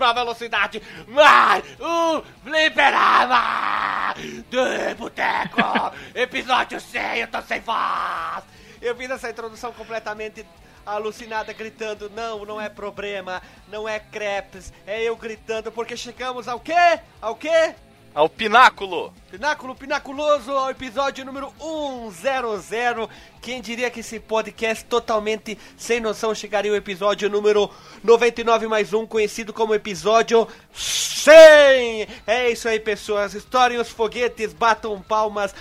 altíssima velocidade, mais um Fliperama do Boteco, episódio 100, eu tô sem voz. Eu fiz essa introdução completamente alucinada, gritando, não, não é problema, não é crepes, é eu gritando, porque chegamos ao quê? Ao quê? Ao pináculo! Pináculo pinaculoso ao episódio número 100. Quem diria que esse podcast totalmente sem noção chegaria ao episódio número 99 mais um, conhecido como episódio 100! É isso aí, pessoas. Estourem os foguetes, batam palmas,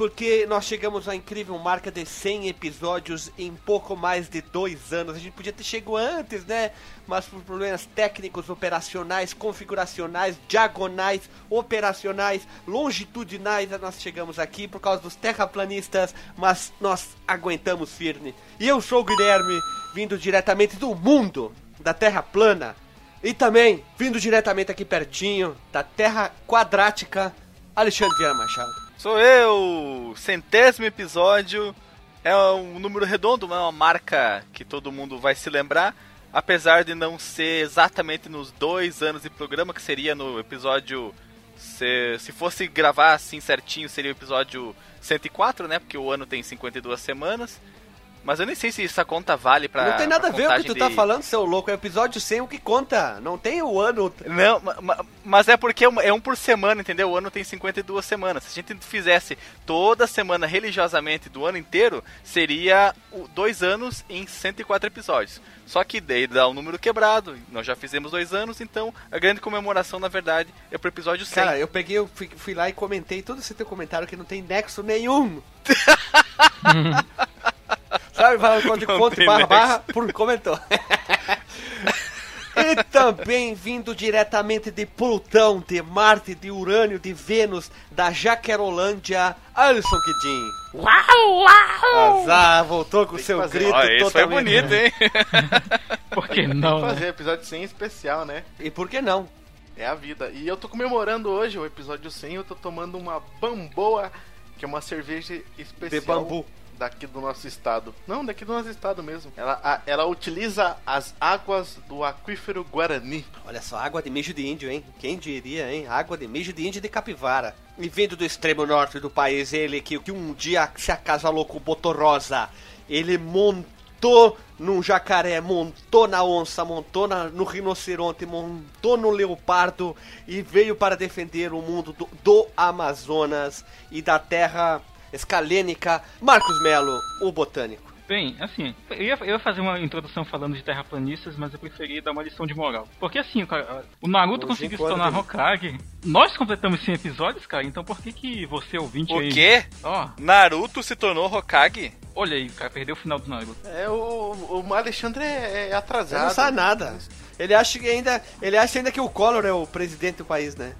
porque nós chegamos à incrível marca de 100 episódios em pouco mais de dois anos. A gente podia ter chegado antes, né? Mas por problemas técnicos, operacionais, configuracionais, diagonais, operacionais, longitudinais, nós chegamos aqui por causa dos terraplanistas, mas nós aguentamos firme. E eu sou o Guilherme, vindo diretamente do mundo da Terra plana. E também, vindo diretamente aqui pertinho da Terra quadrática, Alexandre Machado. Sou eu! Centésimo episódio. É um número redondo, é uma marca que todo mundo vai se lembrar. Apesar de não ser exatamente nos dois anos de programa, que seria no episódio. Se, se fosse gravar assim certinho, seria o episódio 104, né? Porque o ano tem 52 semanas. Mas eu nem sei se essa conta vale pra. Não tem nada a ver o que tu de... tá falando, seu louco. É o episódio 100 o que conta. Não tem o ano. Não, mas é porque é um por semana, entendeu? O ano tem 52 semanas. Se a gente fizesse toda semana religiosamente do ano inteiro, seria dois anos em 104 episódios. Só que daí dá um número quebrado. Nós já fizemos dois anos, então a grande comemoração, na verdade, é pro episódio 100. Cara, eu peguei, eu fui, fui lá e comentei todo esse teu comentário que não tem nexo nenhum. Sabe, vai no de ponto barra barra, por comentou. e também vindo diretamente de Plutão, de Marte, de Urânio, de Vênus, da Jaquerolândia, Alisson Kidin. Uau, uau! Azar, voltou com o seu fazer. grito Ó, isso foi bonito, hein? por que não, fazer né? episódio 100 especial, né? E por que não? É a vida. E eu tô comemorando hoje o episódio 100, eu tô tomando uma Bamboa, que é uma cerveja especial. De bambu daqui do nosso estado. Não, daqui do nosso estado mesmo. Ela, a, ela utiliza as águas do aquífero Guarani. Olha só, água de mijo de índio, hein? Quem diria, hein? Água de mijo de índio de capivara. E vindo do extremo norte do país, ele que, que um dia se acasalou com o Botorosa, ele montou num jacaré, montou na onça, montou na, no rinoceronte, montou no leopardo e veio para defender o mundo do, do Amazonas e da terra escalênica, Marcos Melo, o botânico. Bem, assim, eu ia, eu ia, fazer uma introdução falando de terraplanistas, mas eu preferi dar uma lição de moral. Porque assim, cara, o Naruto conseguiu se tornar Hokage. Nós completamos 100 episódios, cara, então por que que você, ouvinte o aí... O quê? Ó. Naruto se tornou Hokage? Olha aí, cara, perdeu o final do Naruto. É, o, o Alexandre é, é atrasado. Ele não sabe nada. Ele acha que ainda, ele acha ainda que o Collor é o presidente do país, né?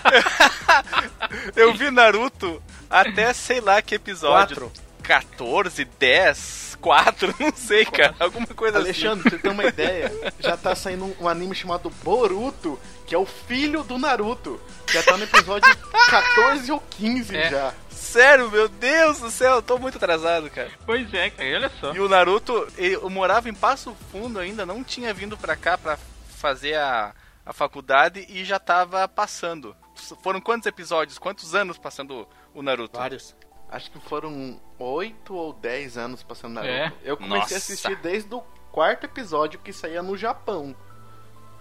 eu vi Naruto até sei lá que episódio. 4. 14, 10, 4, não sei, cara. Alguma coisa Alexandre, assim. você tem uma ideia? Já tá saindo um anime chamado Boruto, que é o filho do Naruto. Já tá no episódio 14 ou 15 é. já. Sério, meu Deus do céu, eu tô muito atrasado, cara. Pois é, cara, olha só. E o Naruto, eu morava em Passo Fundo ainda, não tinha vindo pra cá pra fazer a, a faculdade e já tava passando. Foram quantos episódios, quantos anos passando o Naruto? Vários. Acho que foram 8 ou 10 anos passando Naruto. É? Eu comecei Nossa. a assistir desde o quarto episódio que saía no Japão.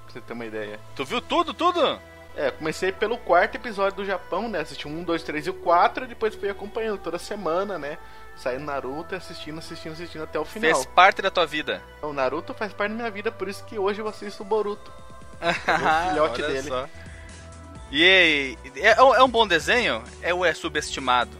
Pra você ter uma ideia. Tu viu tudo, tudo? É, comecei pelo quarto episódio do Japão, né? Assisti um, dois, três e o quatro, e depois fui acompanhando toda semana, né? Saindo Naruto, assistindo, assistindo, assistindo até o final. Fez parte da tua vida. O Naruto faz parte da minha vida, por isso que hoje eu assisto o Boruto. o filhote Olha dele. Só. E é, é um bom desenho? É ou é subestimado?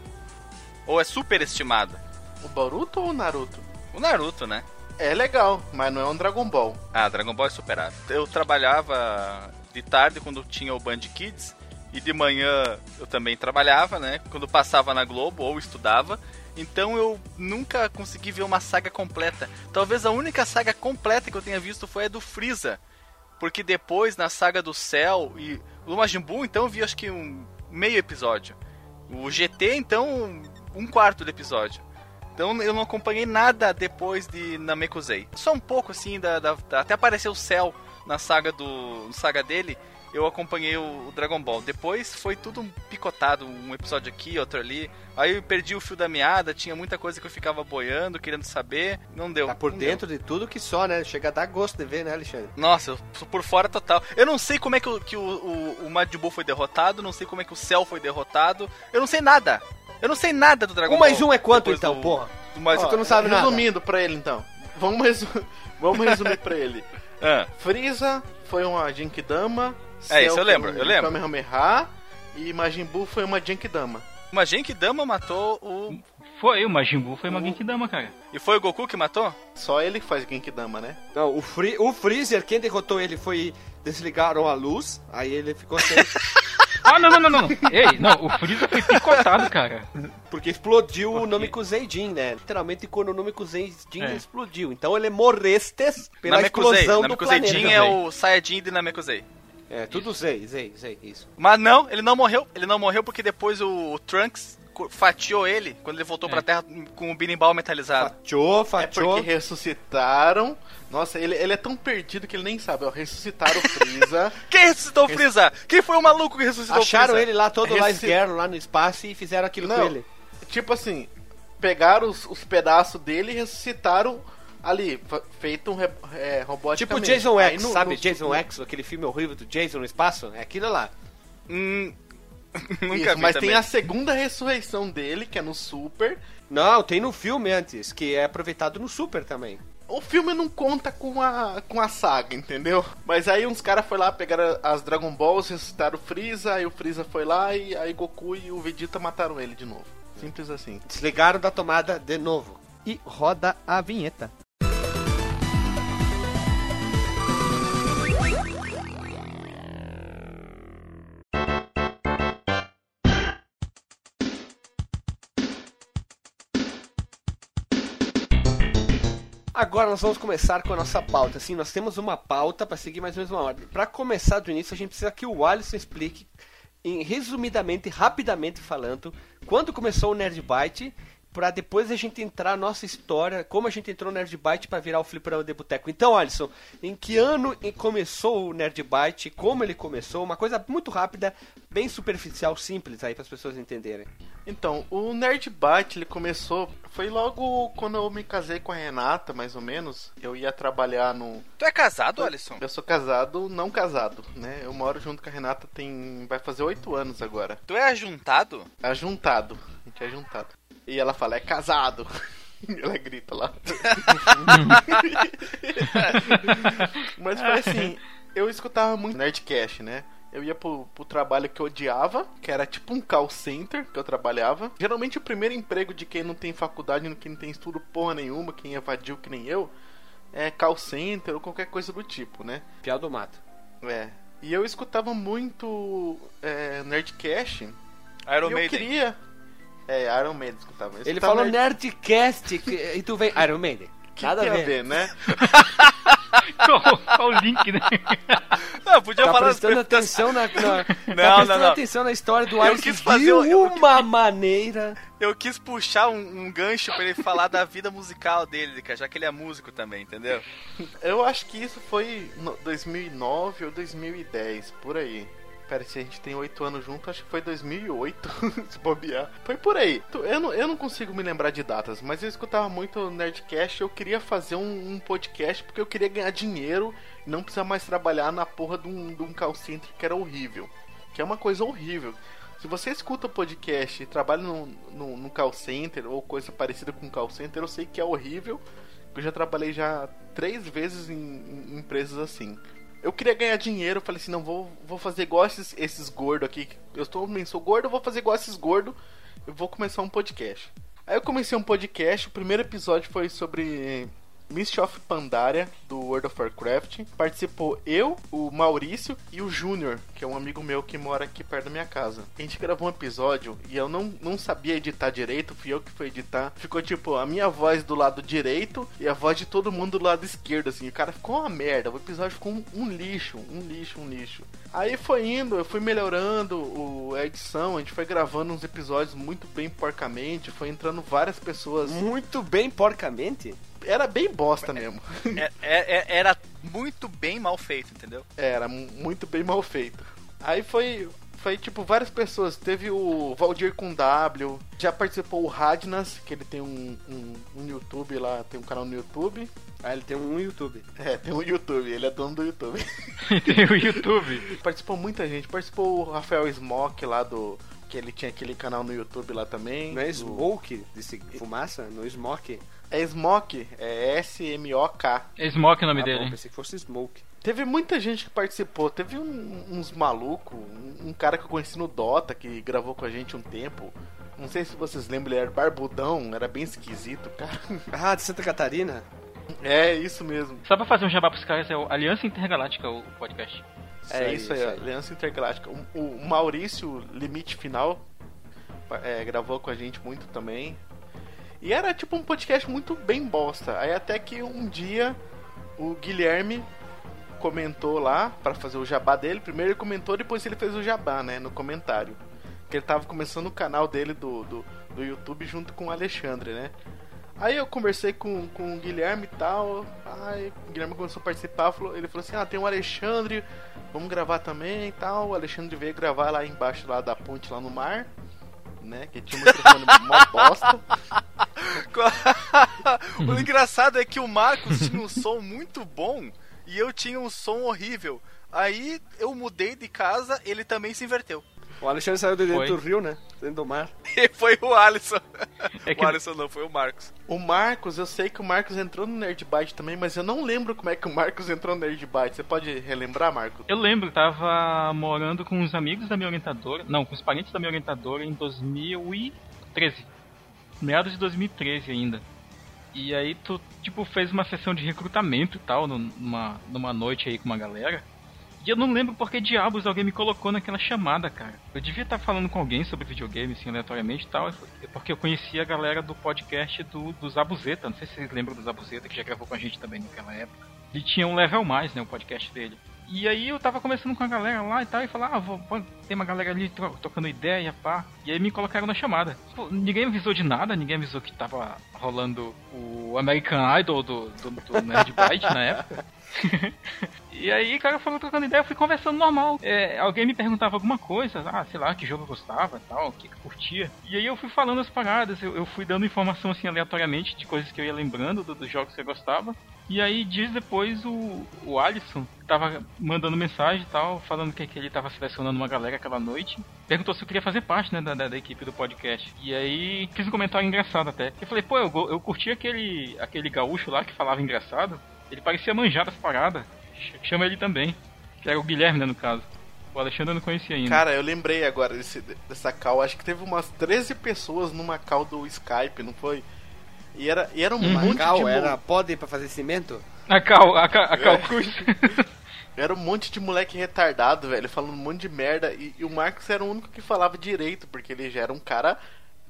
Ou é superestimado? O Boruto ou o Naruto? O Naruto, né? É legal, mas não é um Dragon Ball. Ah, Dragon Ball é superado. Eu trabalhava de tarde quando tinha o Band Kids e de manhã eu também trabalhava, né? Quando passava na Globo ou estudava. Então eu nunca consegui ver uma saga completa. Talvez a única saga completa que eu tenha visto foi a do Freeza. Porque depois, na saga do Cell e o Majin Buu, então eu vi acho que um meio episódio. O GT, então, um quarto do episódio. Então eu não acompanhei nada depois de Namekusei. Só um pouco assim, da, da, da até apareceu o céu na saga do na saga dele. Eu acompanhei o, o, Dragon Ball. Depois foi tudo picotado, um episódio aqui, outro ali. Aí eu perdi o fio da meada, tinha muita coisa que eu ficava boiando, querendo saber. Não deu. Tá por não dentro deu. de tudo que só, né? Chega a dar gosto de ver, né, Alexandre? Nossa, eu sou por fora total. Eu não sei como é que, o, que o, o, o Majin Buu foi derrotado, não sei como é que o Cell foi derrotado. Eu não sei nada. Eu não sei nada do Dragon um Ball. mais um é quanto então, do- porra? do mais Ó, um. tu não sabe nada. Resumindo pra ele então. Vamos, resu... Vamos resumir pra ele. Ah, Freeza foi uma Genkidama. É, isso eu lembro, eu lembro. Kamehameha. E Majin Buu foi uma Genkidama. uma Genkidama matou o. Foi, o Majin Buu foi uma Genkidama, cara. E foi o Goku que matou? Só ele que faz Genkidama, né? Não, o, Free, o Freezer, quem derrotou ele foi. Desligaram a luz, aí ele ficou sem. Ah, não, não, não, não. Ei, não, o Freeza foi picotado, cara. porque explodiu o Por quê? Namekusei Jin, né? Literalmente quando o Namekusei Jin É. explodiu. Então ele morrestes pela Namekusei. explosão do Namekusei planeta. Jin é o Saiyajin de Namekusei. É, tudo Zei, Zei, Zei, isso. Mas não, ele não morreu. Ele não morreu porque depois o Trunks fatiou ele quando ele voltou É. pra Terra com o berimbau metalizado. Fatiou, É fatiou. porque ressuscitaram. Nossa, ele, ele é tão perdido que ele nem sabe. Ó, ressuscitaram o Freeza. Quem ressuscitou o Freeza? Quem foi o maluco que ressuscitou Acharam o Freeza? ele lá todo lá Ressusci- esguerro lá no espaço e fizeram aquilo Não. com ele. tipo assim, pegaram os, os pedaços dele e ressuscitaram ali, feito um re, é, Tipo roboticamente. Jason X, no- sabe? no- Jason no- X, aquele filme horrível do Jason no espaço. É aquilo lá. Hum, nunca Isso, vi mas também. tem a segunda ressurreição dele, que é no Super. Não, tem no filme antes, que é aproveitado no Super também. O filme não conta com a, com a saga, entendeu? Mas aí uns caras foram lá, pegaram as Dragon Balls, ressuscitaram o Freeza, aí o Freeza foi lá e aí Goku e o Vegeta mataram ele de novo. Simples assim. Desligaram da tomada de novo. E roda a vinheta. Agora nós vamos começar com a nossa pauta. Assim, nós temos uma pauta para seguir mais ou menos uma ordem. Para começar do início, a gente precisa que o Alisson explique, em, resumidamente, rapidamente falando, quando começou o Nerd Byte, para depois a gente entrar na nossa história, como a gente entrou no Nerd Byte para virar o Fliperama de Boteco. Então, Alisson, em que ano começou o Nerd Byte, como ele começou, uma coisa muito rápida, bem superficial, simples aí para as pessoas entenderem. Então, o Nerd Byte, ele começou. Foi logo quando eu me casei com a Renata, mais ou menos. Eu ia trabalhar no. Tu é casado, Alisson? Eu sou casado, não casado, né? Eu moro junto com a Renata tem. vai fazer oito anos agora. Tu é ajuntado? Ajuntado. A gente é ajuntado. E ela fala, é casado. ela grita lá. Mas foi assim, eu escutava muito Nerdcast, né? Eu ia pro, pro trabalho que eu odiava, que era tipo um call center que eu trabalhava. Geralmente o primeiro emprego de quem não tem faculdade, quem não tem estudo porra nenhuma, quem evadiu que nem eu, é call center ou qualquer coisa do tipo, né? Piau do Mato. É. E eu escutava muito é, Nerdcast. Iron e eu Maiden. queria. É, Iron Maiden escutava. Eu Ele escutava falou Nerd- Nerdcast que- e tu vem Iron Maiden. que Nada tem a ver. né? Qual, qual o link, né? Não, podia Tá falar prestando atenção na, na tá não, prestando não. atenção na história do Eu Alisson quis de fazer o- eu- uma maneira. Eu quis puxar um, um gancho pra ele falar da vida musical dele, cara, já que ele é músico também, entendeu? Eu acho que isso foi no 2009 ou 2010, por aí. Pera, se a gente tem oito anos junto, acho que foi 2008, se bobear. Foi por aí. Eu não, eu não consigo me lembrar de datas, mas eu escutava muito Nerdcast. Eu queria fazer um, um podcast porque eu queria ganhar dinheiro e não precisar mais trabalhar na porra de um, de um call center que era horrível. Que é uma coisa horrível. Se você escuta podcast e trabalha no, no, no call center ou coisa parecida com call center, eu sei que é horrível. Eu já trabalhei já três vezes em, em empresas assim. Eu queria ganhar dinheiro, eu falei assim, não, vou, vou fazer igual esses, esses gordos aqui. Eu estou, sou gordo, vou fazer igual esses gordos. Eu vou começar um podcast. Aí eu comecei um podcast, o primeiro episódio foi sobre Mist of Pandaria, do World of Warcraft. Participou eu, o Maurício e o Júnior, que é um amigo meu que mora aqui perto da minha casa. A gente gravou um episódio e eu não, não sabia editar direito, fui eu que fui editar. Ficou tipo a minha voz do lado direito e a voz de todo mundo do lado esquerdo, assim. O cara ficou uma merda, o episódio ficou um, um lixo, um lixo, um lixo. Aí foi indo, eu fui melhorando o, a edição, a gente foi gravando uns episódios muito bem porcamente, foi entrando várias pessoas. Muito bem porcamente? Era bem bosta mesmo. É, é, é, era muito bem mal feito, entendeu? Era muito bem mal feito. Aí foi, foi tipo várias pessoas. Teve o Valdir com W, já participou o Radnas, que ele tem um, um, um, YouTube lá, tem um canal no YouTube. Ah, ele tem um YouTube. É, tem um YouTube, ele é dono do YouTube. tem o um YouTube. Participou muita gente, participou o Rafael Smoke lá do. Que ele tinha aquele canal no YouTube lá também. Não é do... Smoke? Desse fumaça? No Smoke? É Smoke, é S-M-O-K. É Smoke o nome ah, dele. Bom, pensei que fosse Smoke. Teve muita gente que participou. Teve um, uns malucos, um, um, cara que eu conheci no Dota que gravou com a gente um tempo. Não sei se vocês lembram, ele era barbudão, era bem esquisito, cara. Ah, de Santa Catarina? É, isso mesmo. Só pra fazer um jabá pros caras, é o Aliança Intergaláctica, o podcast. É isso aí, isso aí. Aliança Intergaláctica. O, o Maurício Limite Final é, gravou com a gente muito também. E era tipo um podcast muito bem bosta. Aí até que um dia o Guilherme comentou lá para fazer o jabá dele. Primeiro ele comentou, depois ele fez o jabá, né? No comentário. Que ele tava começando o canal dele do, do, do YouTube junto com o Alexandre, né? Aí eu conversei com, com o Guilherme e tal. Aí o Guilherme começou a participar. Falou, ele falou assim: Ah, tem o Alexandre, vamos gravar também e tal. O Alexandre veio gravar lá embaixo lá da ponte lá no mar né? Que tinha um microfone mó bosta. o engraçado é que o Marcos tinha um som muito bom e eu tinha um som horrível. Aí eu mudei de casa, ele também se inverteu. O Alexandre saiu de dentro foi. do rio, né? Dentro do mar. E foi o Alisson. É que... O Alisson não, foi o Marcos. O Marcos, eu sei que o Marcos entrou no Nerdbyte também, mas eu não lembro como é que o Marcos entrou no Nerdbyte. Você pode relembrar, Marcos? Eu lembro, tava morando com os amigos da minha orientadora, não, com os parentes da minha orientadora em 2013. Meados de 2013 ainda. E aí tu, tipo, fez uma sessão de recrutamento e tal, numa, numa noite aí com uma galera. E eu não lembro por que diabos alguém me colocou naquela chamada, cara. Eu devia estar falando com alguém sobre videogame, assim, aleatoriamente e tal. Porque eu conhecia a galera do podcast do, do Zabuzeta. Não sei se vocês lembram do Zabuzeta, que já gravou com a gente também naquela época. Ele tinha um level mais, né? O podcast dele. E aí eu tava conversando com a galera lá e tal, e falava, ah, vou, tem uma galera ali tocando ideia, pá. E aí me colocaram na chamada. Pô, ninguém avisou de nada, ninguém avisou que tava rolando o American Idol do, do, do Nerd Byte na época. e aí, cara, foi trocando ideia, eu fui conversando normal. É, alguém me perguntava alguma coisa, ah, sei lá, que jogo eu gostava tal, o que, que eu curtia. E aí eu fui falando as paradas, eu, eu, fui dando informação assim aleatoriamente de coisas que eu ia lembrando do, dos jogos que eu gostava. E aí, dias depois, o, o Alisson tava mandando mensagem e tal, falando que, que ele tava selecionando uma galera aquela noite. Perguntou se eu queria fazer parte, né, da, da, da equipe do podcast. E aí, fiz um comentário engraçado até. Eu falei, pô, eu, eu curti aquele, aquele gaúcho lá que falava engraçado. Ele parecia manjar das paradas. Chama ele também. Que era o Guilherme, né, no caso. O Alexandre eu não conhecia ainda. Cara, eu lembrei agora desse, dessa call. Acho que teve umas 13 pessoas numa call do Skype, não foi? E era, e era um uhum. monte cal, de... era pode para fazer cimento? A cal, a cal, a cal é. Era um monte de moleque retardado, velho, falando um monte de merda. E, e, o Marcos era o único que falava direito, porque ele já era um cara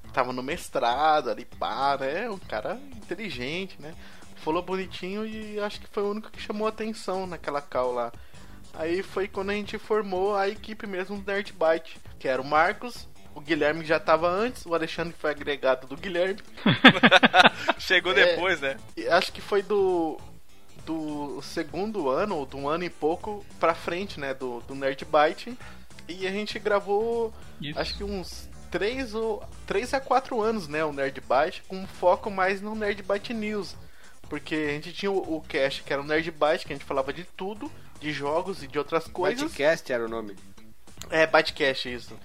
que tava no mestrado ali, pá, né? Um cara inteligente, né? falou bonitinho e acho que foi o único que chamou atenção naquela call lá. Aí foi quando a gente formou a equipe mesmo do Nerd Byte, que era o Marcos, o Guilherme já estava antes, o Alexandre foi agregado do Guilherme. Chegou é, depois, né? Acho que foi do do segundo ano, ou do ano e pouco pra frente, né, do, do Nerd Byte. E a gente gravou, Isso. acho que uns 3 ou 3 a 4 anos, né, o Nerd Byte, com foco mais no Nerd Byte News. Porque a gente tinha o, o cast que era o Nerd Byte, que a gente falava de tudo, de jogos e de outras coisas. Bytecast era o nome. É, Bytecast, isso.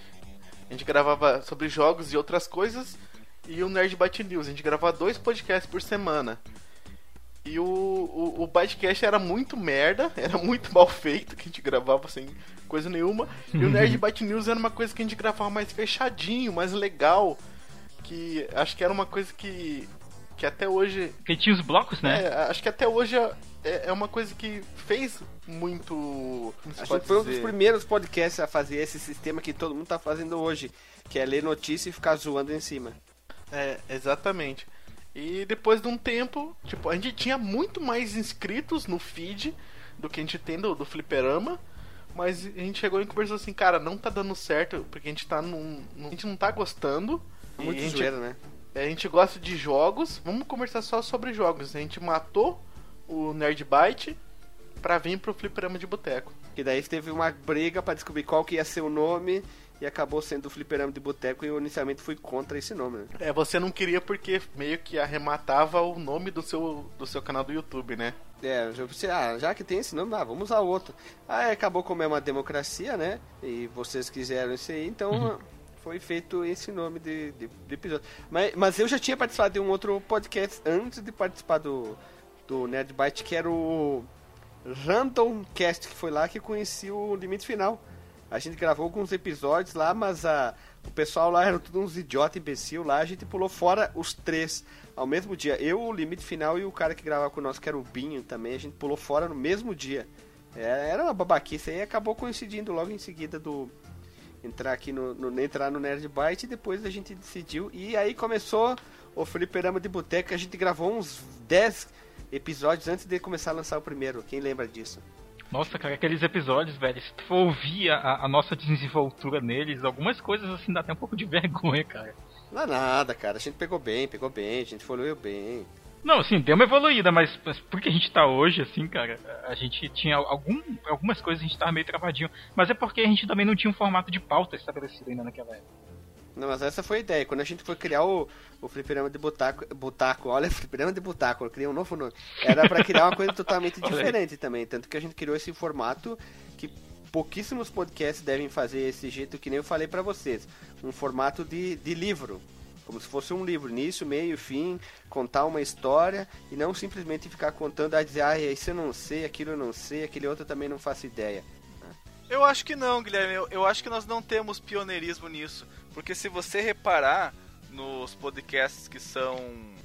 A gente gravava sobre jogos e outras coisas. E o Nerd Byte News. A gente gravava dois podcasts por semana. E o, o, o Bytecast era muito merda, era muito mal feito, que a gente gravava sem coisa nenhuma. E o Nerd Byte News era uma coisa que a gente gravava mais fechadinho, mais legal. Que acho que era uma coisa que que até hoje. Que tinha os blocos, né? É, acho que até hoje é, é uma coisa que fez muito. Acho que foi um dos primeiros podcasts a fazer esse sistema que todo mundo tá fazendo hoje, que é ler notícia e ficar zoando em cima. É, exatamente. E depois de um tempo, tipo, a gente tinha muito mais inscritos no feed do que a gente tem do, do Fliperama. Mas a gente chegou e conversou assim, cara, não tá dando certo, porque a gente tá num. num a gente não tá gostando. Muito a gente, zoeira, né? A gente gosta de jogos. Vamos conversar só sobre jogos. A gente matou o Nerd Byte pra vir pro Fliperama de Boteco. Que daí teve uma briga para descobrir qual que ia ser o nome e acabou sendo o Fliperama de Boteco e eu inicialmente fui contra esse nome. Né? É, você não queria porque meio que arrematava o nome do seu, do seu canal do YouTube, né? É, eu pensei, ah, já que tem esse nome, ah, vamos usar outro. Aí acabou como é uma democracia, né? E vocês quiseram isso aí, então uhum. foi feito esse nome de, de, de, episódio. Mas, mas eu já tinha participado de um outro podcast antes de participar do, do Nerd Byte, que era o Random Cast, que foi lá que conheci o Limite Final. A gente gravou alguns episódios lá, mas a, o pessoal lá era tudo uns idiota imbecil lá. A gente pulou fora os três ao mesmo dia. Eu, o Limite Final e o cara que gravava com nós, que era o Binho também, a gente pulou fora no mesmo dia. É, era uma babaquice aí acabou coincidindo logo em seguida do entrar aqui no, no entrar no Nerd Byte e depois a gente decidiu e aí começou o Fliperama de Boteca, a gente gravou uns 10 episódios antes de começar a lançar o primeiro. Quem lembra disso? Nossa, cara, aqueles episódios, velho, se tu for ouvir a, a, nossa desenvoltura neles, algumas coisas assim dá até um pouco de vergonha, cara. Não é nada, cara. A gente pegou bem, pegou bem, a gente evoluiu bem. Não, assim, deu uma evoluída, mas, mas porque a gente tá hoje, assim, cara, a gente tinha algum, algumas coisas a gente tava meio travadinho. Mas é porque a gente também não tinha um formato de pauta estabelecido ainda naquela época. Não, mas essa foi a ideia. Quando a gente foi criar o, o fliperama de butaco, butaco, olha, fliperama de butaco, eu criei um novo nome. Era para criar uma coisa totalmente diferente também. Tanto que a gente criou esse formato que pouquíssimos podcasts devem fazer esse jeito que nem eu falei para vocês. Um formato de, de livro. Como se fosse um livro, início, meio, fim, contar uma história e não simplesmente ficar contando a dizer, ah, isso eu não sei, aquilo eu não sei, aquele outro eu também não faço ideia. Eu acho que não, Guilherme. Eu, eu acho que nós não temos pioneirismo nisso. Porque se você reparar nos podcasts que são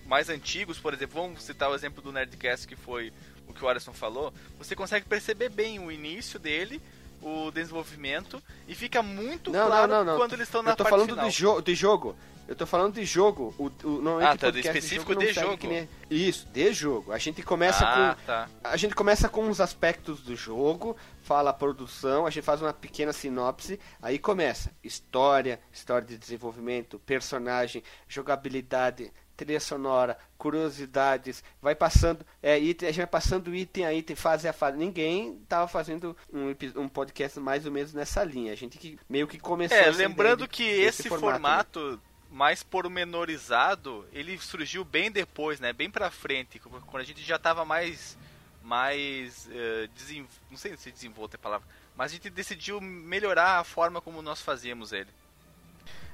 mais antigos, por exemplo, vamos citar o exemplo do Nerdcast que foi o que o Alisson falou, você consegue perceber bem o início dele, o desenvolvimento e fica muito não, claro não, não, quando eles estão na Eu tô falando de, jo de jogo. Eu tô falando de jogo. O, o, não ah, tá, específico de jogo. De jogo. Isso, de jogo. A gente começa ah, com. Tá. A gente começa com os aspectos do jogo, fala a produção, a gente faz uma pequena sinopse, aí começa. História, história de desenvolvimento, personagem, jogabilidade, trilha sonora, curiosidades, vai passando, é, item, a gente vai passando item a item, fase a fase. Ninguém tava fazendo um, um podcast mais ou menos nessa linha. A gente que meio que começou. É, lembrando que esse formato, formato né? Mais pormenorizado, ele surgiu bem depois, né? Bem pra frente, quando a gente já tava mais mais uh, não sei se desenvolto é a palavra, mas a gente decidiu melhorar a forma como nós fazíamos ele.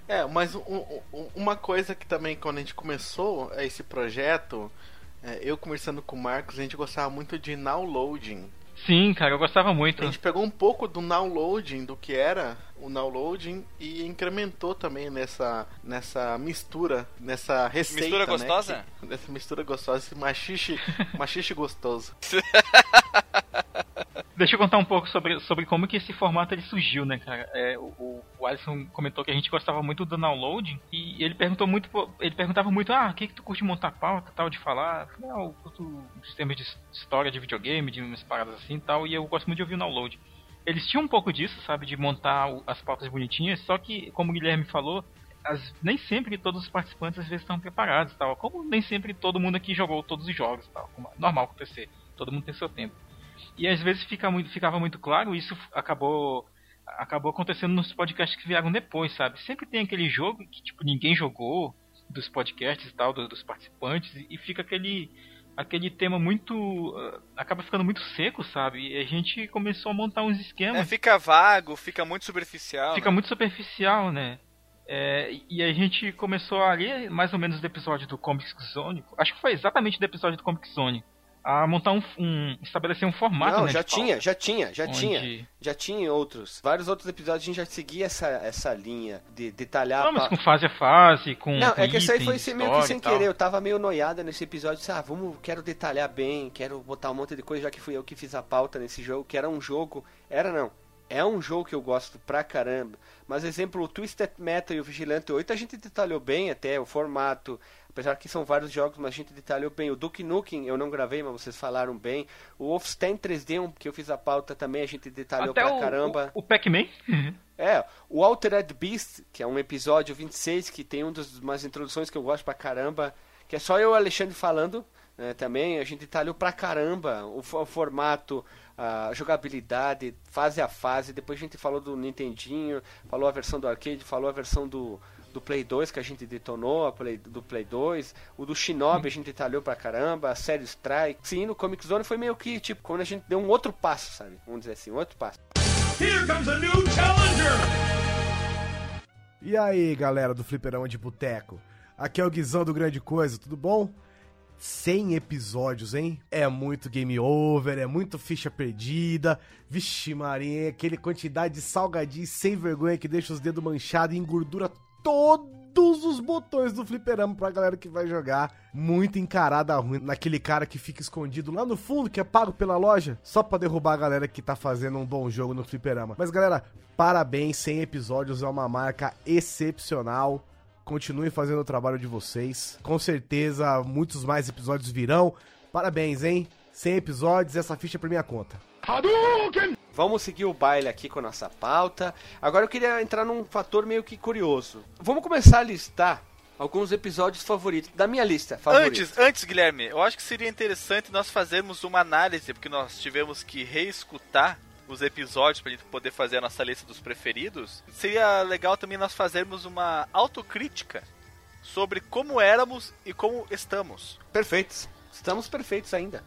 É, mas um, um, uma coisa que também quando a gente começou esse projeto, é, eu conversando com o Marcos, a gente gostava muito de downloading. Sim, cara, eu gostava muito. A gente pegou um pouco do downloading, do que era o downloading, e incrementou também nessa, nessa mistura, nessa receita. Mistura gostosa? Né? Que, nessa mistura gostosa, esse machixe, machixe gostoso. Deixa eu contar um pouco sobre, sobre como que esse formato ele surgiu, né, cara? É, o, o Alisson comentou que a gente gostava muito do download e ele perguntou muito, ele perguntava muito, ah, o que que tu curte montar pauta, tal, de falar? Falei, ah, eu curto sistemas de história de videogame, de umas paradas assim e tal, e eu gosto muito de ouvir o download. Eles tinham um pouco disso, sabe, de montar as pautas bonitinhas, só que, como o Guilherme falou, as, nem sempre todos os participantes às vezes estão preparados, tal, como nem sempre todo mundo aqui jogou todos os jogos, tal, é normal acontecer, todo mundo tem seu tempo. E às vezes fica muito, ficava muito claro, isso acabou acabou acontecendo nos podcasts que vieram depois, sabe? Sempre tem aquele jogo que tipo ninguém jogou dos podcasts e tal, dos, dos participantes e fica aquele aquele tema muito uh, acaba ficando muito seco, sabe? E a gente começou a montar uns esquemas. É, fica vago, fica muito superficial. Fica né? muito superficial, né? É, e a gente começou a ler mais ou menos do episódio do Comic Zone. Acho que foi exatamente do episódio do Comic Zone a montar um, um estabelecer um formato. Não, né, já tinha, já tinha, já onde- tinha. Já tinha outros. Vários outros episódios a gente já seguia essa, essa linha de detalhar. Não, mas com fase a fase, com. Não, com é que isso aí foi meio que sem querer. Eu tava meio noiada nesse episódio. Disse, ah, vamos, quero detalhar bem, quero botar um monte de coisa, já que fui eu que fiz a pauta nesse jogo, que era um jogo. Era não. É um jogo que eu gosto pra caramba. Mas, exemplo, o Twisted Metal e o Vigilante 8 a gente detalhou bem até o formato. Apesar que são vários jogos, mas a gente detalhou bem. O Duke Nukem eu não gravei, mas vocês falaram bem. O Wolfenstein 3D, um que eu fiz a pauta também, a gente detalhou Até pra o, caramba. o, o Pac-Man. É, o Altered Beast, que é um episódio 26, que tem um dos umas introduções que eu gosto pra caramba, que é só eu e o Alexandre falando, né, também, a gente detalhou pra caramba o, o formato, a jogabilidade, fase a fase, depois a gente falou do Nintendinho, falou a versão do arcade, falou a versão do, do Play 2 que a gente detonou, a Play, do Play 2, o do Shinobi a gente detalhou pra caramba, a série Strike. Sim, no Comic Zone foi meio que, tipo, quando a gente deu um outro passo, sabe? Vamos dizer assim, um outro passo. E aí, galera do Fliperama de Boteco? Aqui é o Guizão do Grande Coisa, tudo bom? 100 episódios, hein? É muito game over, é muito ficha perdida. Vixe, Maria, aquele quantidade de salgadinho sem vergonha que deixa os dedos manchados e engordura todos os botões do fliperama pra galera que vai jogar. Muito encarada ruim naquele cara que fica escondido lá no fundo, que é pago pela loja, só pra derrubar a galera que tá fazendo um bom jogo no fliperama. Mas galera, parabéns, 100 episódios é uma marca excepcional. Continuem fazendo o trabalho de vocês. Com certeza, muitos mais episódios virão. Parabéns, hein? 100 episódios, essa ficha é por minha conta. Vamos seguir o baile aqui com a nossa pauta. Agora eu queria entrar num fator meio que curioso. Vamos começar a listar alguns episódios favoritos da minha lista. Favorita. Antes, antes, Guilherme, eu acho que seria interessante nós fazermos uma análise, porque nós tivemos que reescutar os episódios pra gente poder fazer a nossa lista dos preferidos. Seria legal também nós fazermos uma autocrítica sobre como éramos e como estamos. Perfeitos. Estamos perfeitos ainda.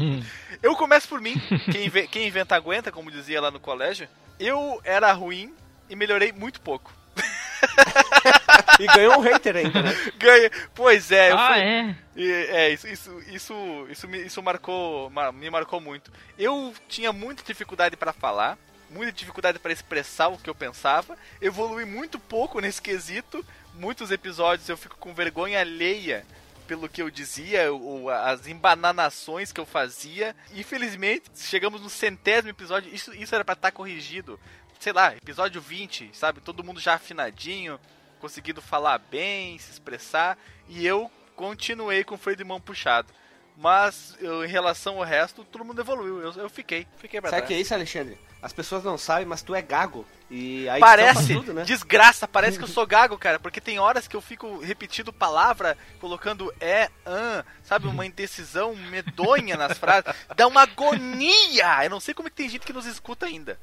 Eu começo por mim, quem, inve- quem inventa aguenta, como dizia lá no colégio. Eu era ruim e melhorei muito pouco. E ganhou um hater ainda, né? Ganhei. Pois é, eu ah, fui- é? E, é, isso, isso, isso, isso, me, isso marcou, ma- me marcou muito. Eu tinha muita dificuldade para falar, muita dificuldade para expressar o que eu pensava. Evolui muito pouco nesse quesito. Muitos episódios eu fico com vergonha alheia pelo que eu dizia, ou as embananações que eu fazia. Infelizmente, chegamos no centésimo episódio. Isso, isso era para estar corrigido. Sei lá, episódio 20, sabe? Todo mundo já afinadinho, conseguindo falar bem, se expressar. E eu continuei com o freio de mão puxado. Mas eu, em relação ao resto, todo mundo evoluiu. Eu, eu fiquei, fiquei pra Sabe trás. que é isso, Alexandre? As pessoas não sabem, mas tu é gago. E aí Parece, tudo, né? desgraça, parece que eu sou gago, cara, porque tem horas que eu fico repetindo palavra, colocando é, an, sabe, uma indecisão medonha nas frases, dá uma agonia! Eu não sei como é que tem gente que nos escuta ainda.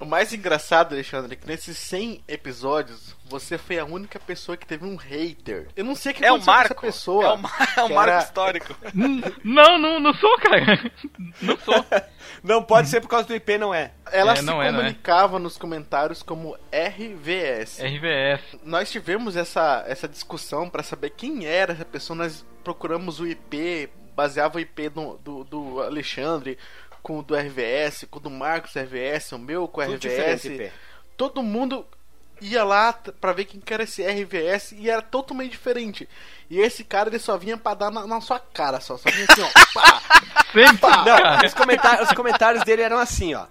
O mais engraçado, Alexandre, é que nesses 100 episódios, você foi a única pessoa que teve um hater. Eu não sei o que É o aconteceu com marco, essa pessoa. é o, mar- é o marco era- histórico. Não, não, não sou, cara. Não sou. Não pode ser por causa do IP, não é. Ela É, se é, é. comunicava nos comentários como RVS. RVS. Nós tivemos essa, essa discussão pra saber quem era essa pessoa. Nós procuramos o IP, baseava o IP do, do, do Alexandre com o do RVS, com o do Marcos RVS, o meu com o RVS. todo mundo ia lá pra ver quem que era esse RVS e era totalmente diferente. E esse cara ele só vinha pra dar na, na sua cara, só, só vinha assim, ó. pá. Sempre, Não, os comentários, os comentários dele eram assim, ó.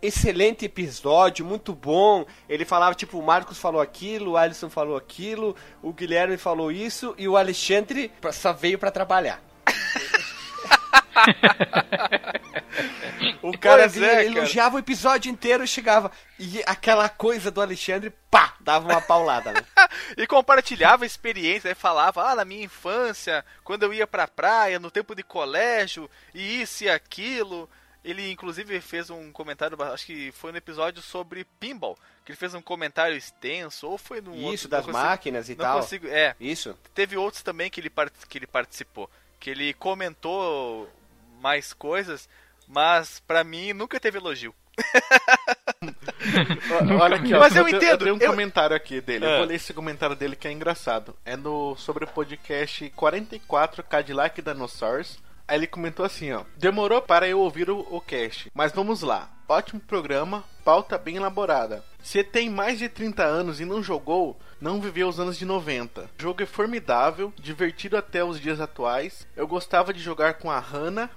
Excelente episódio, muito bom. Ele falava, tipo, o Marcos falou aquilo, o Alisson falou aquilo, o Guilherme falou isso e o Alexandre só veio pra trabalhar. o cara Pois é, ele elogiava o episódio inteiro e chegava. E aquela coisa do Alexandre, pá, dava uma paulada, né? E compartilhava experiência, aí falava, ah, na minha infância, quando eu ia pra praia, no tempo de colégio, e isso e aquilo. Ele inclusive fez um comentário, acho que foi no episódio sobre pinball, que ele fez um comentário extenso, ou foi no Isso, outro, das consigo- máquinas e não tal. consigo, é, Isso. teve outros também que ele, que ele participou, que ele comentou mais coisas, mas pra mim nunca teve elogio. Olha aqui, ó. Mas eu tenho- entendo, tenho um eu- comentário aqui dele. Ah. Eu vou ler esse comentário dele que é engraçado. É no sobre o podcast 44 Cadillac Dinosaurs. Aí ele comentou assim, ó. Demorou para eu ouvir o, o cast, mas vamos lá. Ótimo programa, pauta bem elaborada. Se tem mais de 30 anos e não jogou, não viveu os anos de 90. O jogo é formidável, divertido até os dias atuais. Eu gostava de jogar com a Hannah,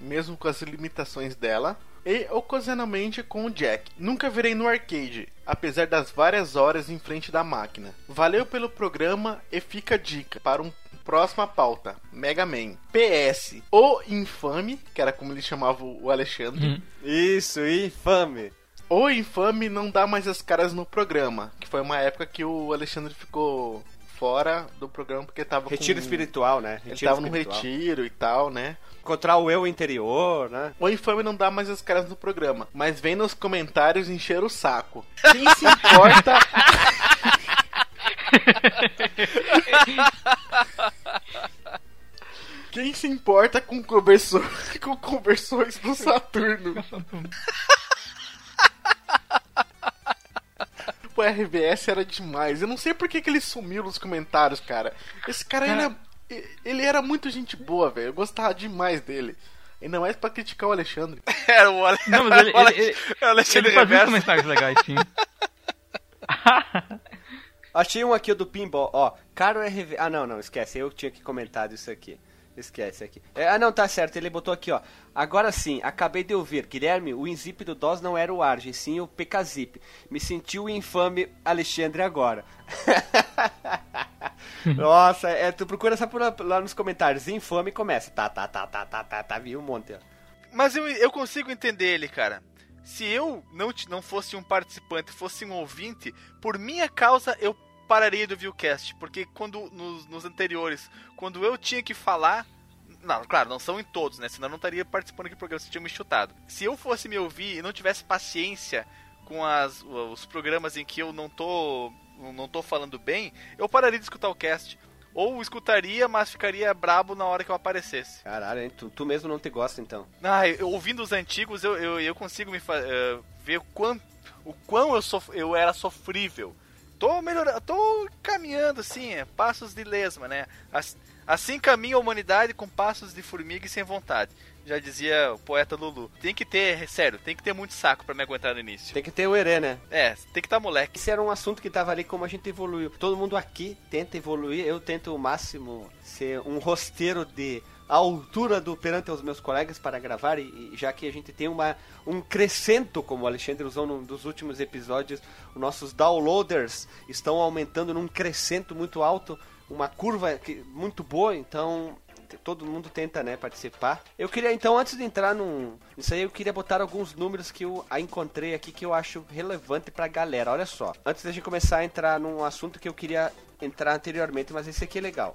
mesmo com as limitações dela e ocasionalmente com o Jack. Nunca virei no arcade, apesar das várias horas em frente da máquina. Valeu pelo programa e fica a dica para um próxima pauta, Mega Man. PS, o infame, que era como ele chamava o Alexandre. Hum. Isso, infame. O infame não dá mais as caras no programa, que foi uma época que o Alexandre ficou fora do programa porque tava retiro com... espiritual, né? Retiro ele tava espiritual. no retiro e tal, né? Encontrar o eu interior, né? O infame não dá mais as caras no programa, mas vem nos comentários encher o saco. Quem se importa? Quem se importa com, conversões, com conversões do Saturno? o RBS era demais. Eu não sei por que, que ele sumiu nos comentários, cara. Esse cara, cara... Ele, é, ele era muito gente boa, velho. Eu gostava demais dele. E não é pra criticar o Alexandre. Era o Alexandre. Não, mas ele, ele, ele, o Alexandre ele fazia comentários legais, sim. Achei um aqui do Pinball, ó. Caro RV. Ah, não, não, esquece. Eu tinha que comentar isso aqui. Esquece aqui. É, ah, não, tá certo. Ele botou aqui, ó. Agora sim, acabei de ouvir. Guilherme, o Inzip do DOS não era o Arge, sim o PKZip. Me sentiu o infame Alexandre agora. Nossa, é, tu procura só por lá, lá nos comentários. Infame começa. Tá, tá, tá, tá, tá, tá, tá, viu um monte. Ó. Mas eu, eu consigo entender ele, cara. Se eu não, não fosse um participante, fosse um ouvinte, por minha causa eu pararia do Viewcast, porque quando nos, nos anteriores, quando eu tinha que falar, não, claro, não são em todos, né? Senão eu não estaria participando aqui do programa, você tinha me chutado. Se eu fosse me ouvir e não tivesse paciência com as, os programas em que eu não tô, não tô falando bem, eu pararia de escutar o cast. Ou escutaria, mas ficaria brabo na hora que eu aparecesse. Caralho, hein? Tu, tu mesmo não te gosta então? Ah, eu, ouvindo os antigos, eu, eu, eu consigo me uh, ver o quão, o quão eu, sof, eu era sofrível tô melhorando, tô caminhando assim, é, passos de lesma, né? Assim caminha a humanidade com passos de formiga e sem vontade. Já dizia o poeta Lulu. Tem que ter, sério, tem que ter muito saco para me aguentar no início. Tem que ter o herê, né? É, tem que estar tá moleque. Esse era um assunto que tava ali como a gente evoluiu. Todo mundo aqui tenta evoluir, eu tento o máximo ser um rosteiro de a altura do perante os meus colegas para gravar e, e, já que a gente tem uma um crescento como o Alexandre usou num dos últimos episódios, os nossos downloaders estão aumentando num crescento muito alto, uma curva que, muito boa, então todo mundo tenta, né, participar. Eu queria então antes de entrar num isso aí eu queria botar alguns números que eu encontrei aqui que eu acho relevante pra galera. Olha só. Antes da gente começar a entrar num assunto que eu queria entrar anteriormente, mas esse aqui é legal.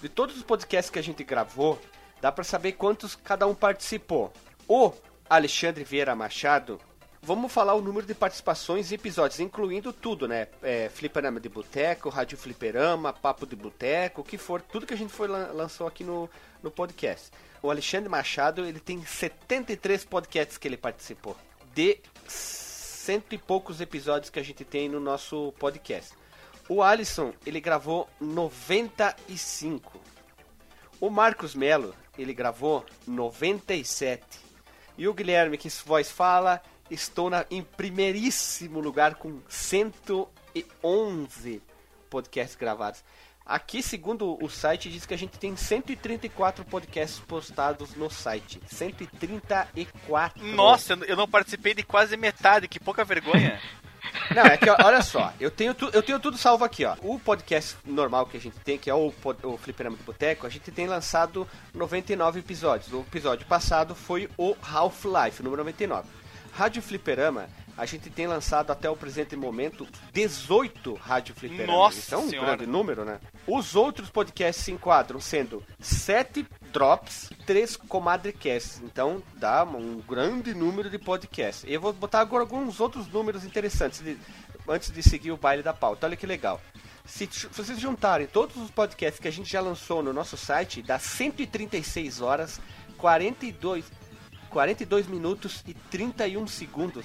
De todos os podcasts que a gente gravou, dá para saber quantos cada um participou. O Alexandre Vieira Machado, vamos falar o número de participações e episódios, incluindo tudo, né? É, Fliperama de Boteco, Rádio Fliperama, Papo de Boteco, o que for, tudo que a gente foi lançou aqui no, no podcast. O Alexandre Machado, ele tem 73 podcasts que ele participou. De cento e poucos episódios que a gente tem no nosso podcast. O Alisson, ele gravou 95. O Marcos Melo, ele gravou 97. E o Guilherme, que voz fala, estou na, em primeiríssimo lugar com 111 podcasts gravados. Aqui, segundo o site, diz que a gente tem 134 podcasts postados no site. 134. Nossa, eu não participei de quase metade, que pouca vergonha. Não, é que, olha só, eu tenho, tu, eu tenho tudo salvo aqui, ó. O podcast normal que a gente tem, que é o, o Fliperama do Boteco, a gente tem lançado 99 episódios. O episódio passado foi o Half-Life, número 99. Rádio Fliperama, a gente tem lançado até o presente momento 18 Rádio Fliperama. Nossa Isso é um senhora. grande número, né? Os outros podcasts se enquadram sendo 7 drops, 3 comadrecasts. Então dá um grande número de podcasts. Eu vou botar agora alguns outros números interessantes de, antes de seguir o baile da pauta. Olha que legal. Se, se vocês juntarem todos os podcasts que a gente já lançou no nosso site, dá 136 horas, 42 42 minutos e 31 segundos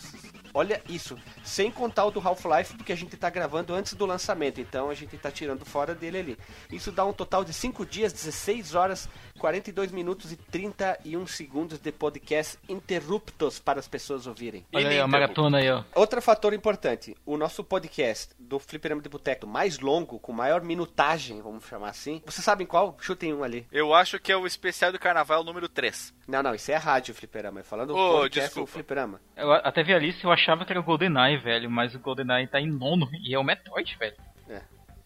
Olha isso, sem contar o do Half-Life, porque a gente tá gravando antes do lançamento, então a gente tá tirando fora dele ali. Isso dá um total de 5 dias, 16 horas, 42 minutos e 31 segundos de podcast interruptos para as pessoas ouvirem. Olha aí, a maratona aí, ó. Outro fator importante, o nosso podcast do Fliperama de Boteco mais longo, com maior minutagem, vamos chamar assim. Vocês sabem qual? Chutem um ali. Eu acho que é o especial do carnaval número 3. Não, não, isso é a rádio Fliperama. Falando Ô, podcast desculpa. do Fliperama. Eu até vi a lista eu achava que era o GoldenEye, velho, mas o GoldenEye tá em nono e é o Metroid, velho.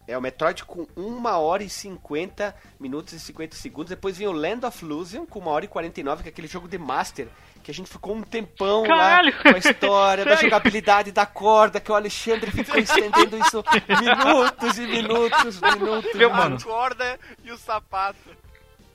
É o Metroid com 1 hora e 50 minutos e 50 segundos. Depois vem o Land of Illusion com 1 hora e 49, que é aquele jogo de Master. Que a gente ficou um tempão Caralho! lá com a história da jogabilidade da corda, que o Alexandre ficou estendendo isso minutos e minutos, minutos. Meu, minutos. mano. A corda e o sapato.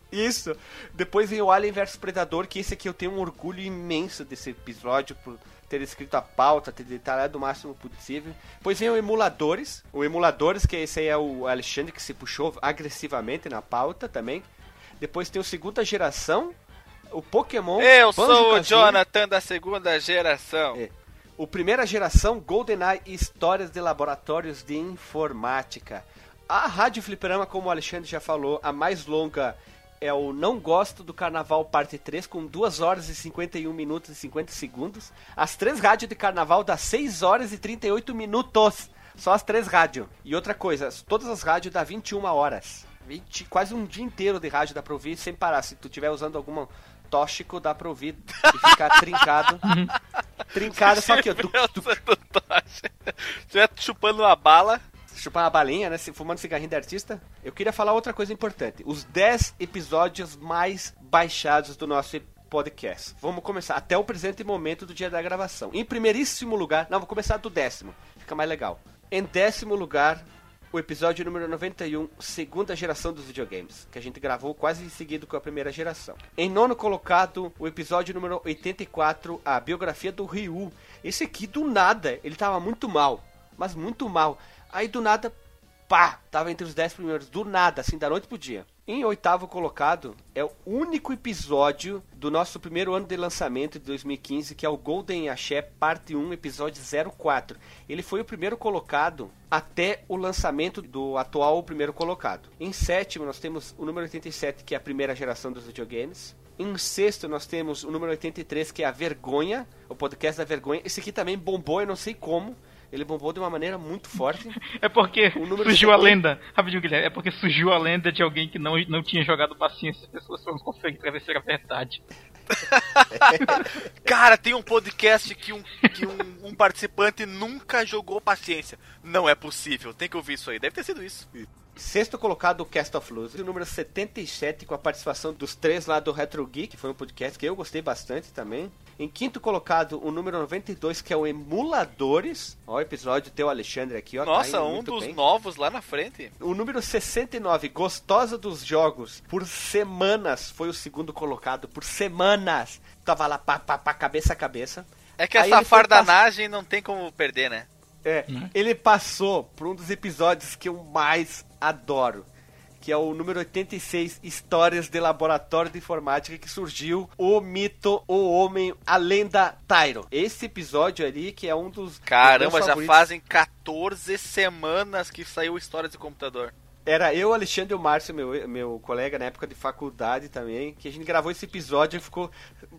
Isso. Depois vem o Alien vs Predador, que esse aqui eu tenho um orgulho imenso desse episódio por ter escrito a pauta, ter detalhado o máximo possível. Depois vem o Emuladores. O Emuladores, que esse aí é o Alexandre que se puxou agressivamente na pauta também. Depois tem o Segunda Geração, o Pokémon. Eu Banjo sou o Jonathan da segunda geração. É. O Primeira Geração, GoldenEye e Histórias de Laboratórios de Informática. A Rádio Fliperama, como o Alexandre já falou, a mais longa é o Não Gosto do Carnaval Parte 3, com 2 horas e 51 minutos e 50 segundos. As três rádios de carnaval dá 6 horas e 38 minutos. Só as três rádios. E outra coisa, todas as rádios dá 21 horas. 20, quase um dia inteiro de rádio dá pra ouvir sem parar. Se tu estiver usando alguma tóxico, dá pra ouvir e ficar trincado. trincado, só que tu, tu, Se estiver chupando uma bala, chupar uma balinha, né? Fumando cigarrinho de artista. Eu queria falar outra coisa importante. Os 10 episódios mais baixados do nosso podcast. Vamos começar até o presente momento do dia da gravação. Em primeiríssimo lugar, não, vou começar do décimo. Fica mais legal. Em décimo lugar, o episódio número 91, segunda geração dos videogames, que a gente gravou quase em seguida com a primeira geração. Em nono colocado, o episódio número 84, a biografia do Ryu. Esse aqui, do nada, ele tava muito mal, mas muito mal. Aí, do nada, pá, tava entre os 10 primeiros, do nada, assim, da noite pro dia. Em oitavo colocado, é o único episódio do nosso primeiro ano de lançamento de 2015, que é o Golden Axé Parte 1, episódio 04. Ele foi o primeiro colocado até o lançamento do atual primeiro colocado. Em sétimo, nós temos o número 87, que é a primeira geração dos videogames. Em sexto, nós temos o número 83, que é a Vergonha, o podcast da Vergonha. Esse aqui também bombou, eu não sei como. Ele bombou de uma maneira muito forte. É porque O número surgiu a 70. lenda. Rapidinho, Guilherme. É porque surgiu a lenda de alguém que não, não tinha jogado paciência. As pessoas pra ver se era verdade. cara, tem um podcast que um, que um, um participante nunca jogou paciência. Não é possível, tem que ouvir isso aí. Deve ter sido isso. Sexto colocado, o Cast of Luz. O número 77, com a participação dos três lá do Retro Geek, que foi um podcast que eu gostei bastante também. Em quinto colocado, o número 92, que é o Emuladores. Ó, o episódio teu, Alexandre, aqui, ó. tá Nossa, indo um muito dos bem. novos lá na frente. O número 69, Gostosa dos Jogos, por semanas, foi o segundo colocado. Por semanas. Tava lá, pá, pá, pá, cabeça a cabeça. É que Aí essa fardanagem não tem como perder, né? É, ele passou por um dos episódios que eu mais adoro, que é o número 86, Histórias de Laboratório de Informática, que surgiu o mito, o homem, a lenda Tyro. Esse episódio ali, que é um dos Caramba, já favoritos. fazem 14 semanas que saiu Histórias de Computador. Era eu, Alexandre e o Márcio, meu, meu colega na época de faculdade também, que a gente gravou esse episódio e ficou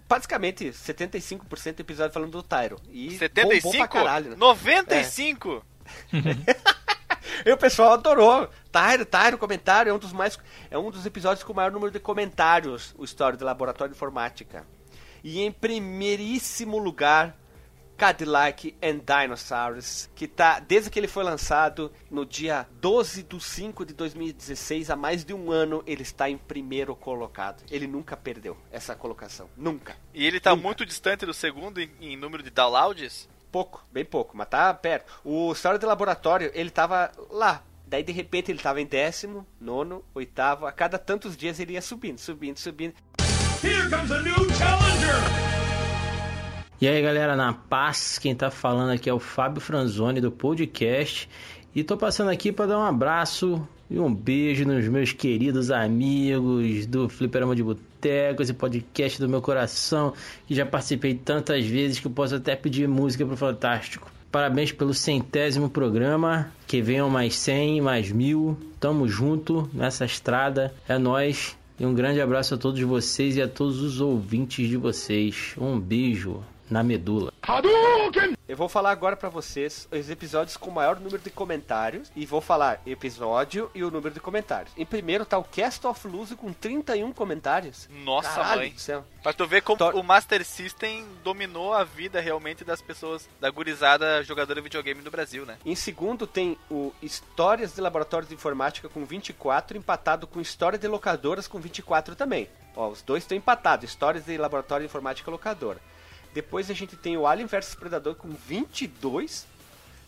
praticamente 75% do episódio falando do Tyro. E bombou 75? pra caralho, né? 95? E o pessoal adorou. Tyro, Tyro, comentário, é um dos mais. É um dos episódios com o maior número de comentários, o História do Laboratório de Informática. E em primeiríssimo lugar, Cadillac and Dinosaurs, que tá, desde que ele foi lançado, no dia 12 de 5 de 2016, há mais de um ano, ele está em primeiro colocado. Ele nunca perdeu essa colocação. Nunca. E ele tá Nunca. muito distante do segundo em, em número de downloads? Pouco, bem pouco, mas tá perto. O História do Laboratório, ele tava lá. Daí, de repente, ele tava em décimo, nono, oitavo. A cada tantos dias ele ia subindo, subindo, subindo. E aí galera, na paz, quem tá falando aqui é o Fábio Franzoni do podcast e tô passando aqui para dar um abraço e um beijo nos meus queridos amigos do Fliperama de Boteco Boteco, esse podcast do meu coração, que já participei tantas vezes que eu posso até pedir música pro Fantástico. Parabéns pelo centésimo programa. Que venham mais cem, mais mil. Tamo junto nessa estrada. É nós. E um grande abraço a todos vocês e a todos os ouvintes de vocês. Um beijo na medula. Eu vou falar agora para vocês os episódios com o maior número de comentários e vou falar episódio e o número de comentários. Em primeiro tá o Cast of Lose com 31 comentários. Nossa, Caralho mãe. do céu. Pra tu ver como Tor- o Master System dominou a vida realmente das pessoas, da gurizada jogadora de videogame do Brasil, né? Em segundo tem o Histórias de Laboratórios de Informática com 24, empatado com História de Locadoras com 24 também. Ó, os dois estão empatados, Histórias de Laboratório de Informática e Locadora. Depois a gente tem o Alien vs Predador com 22.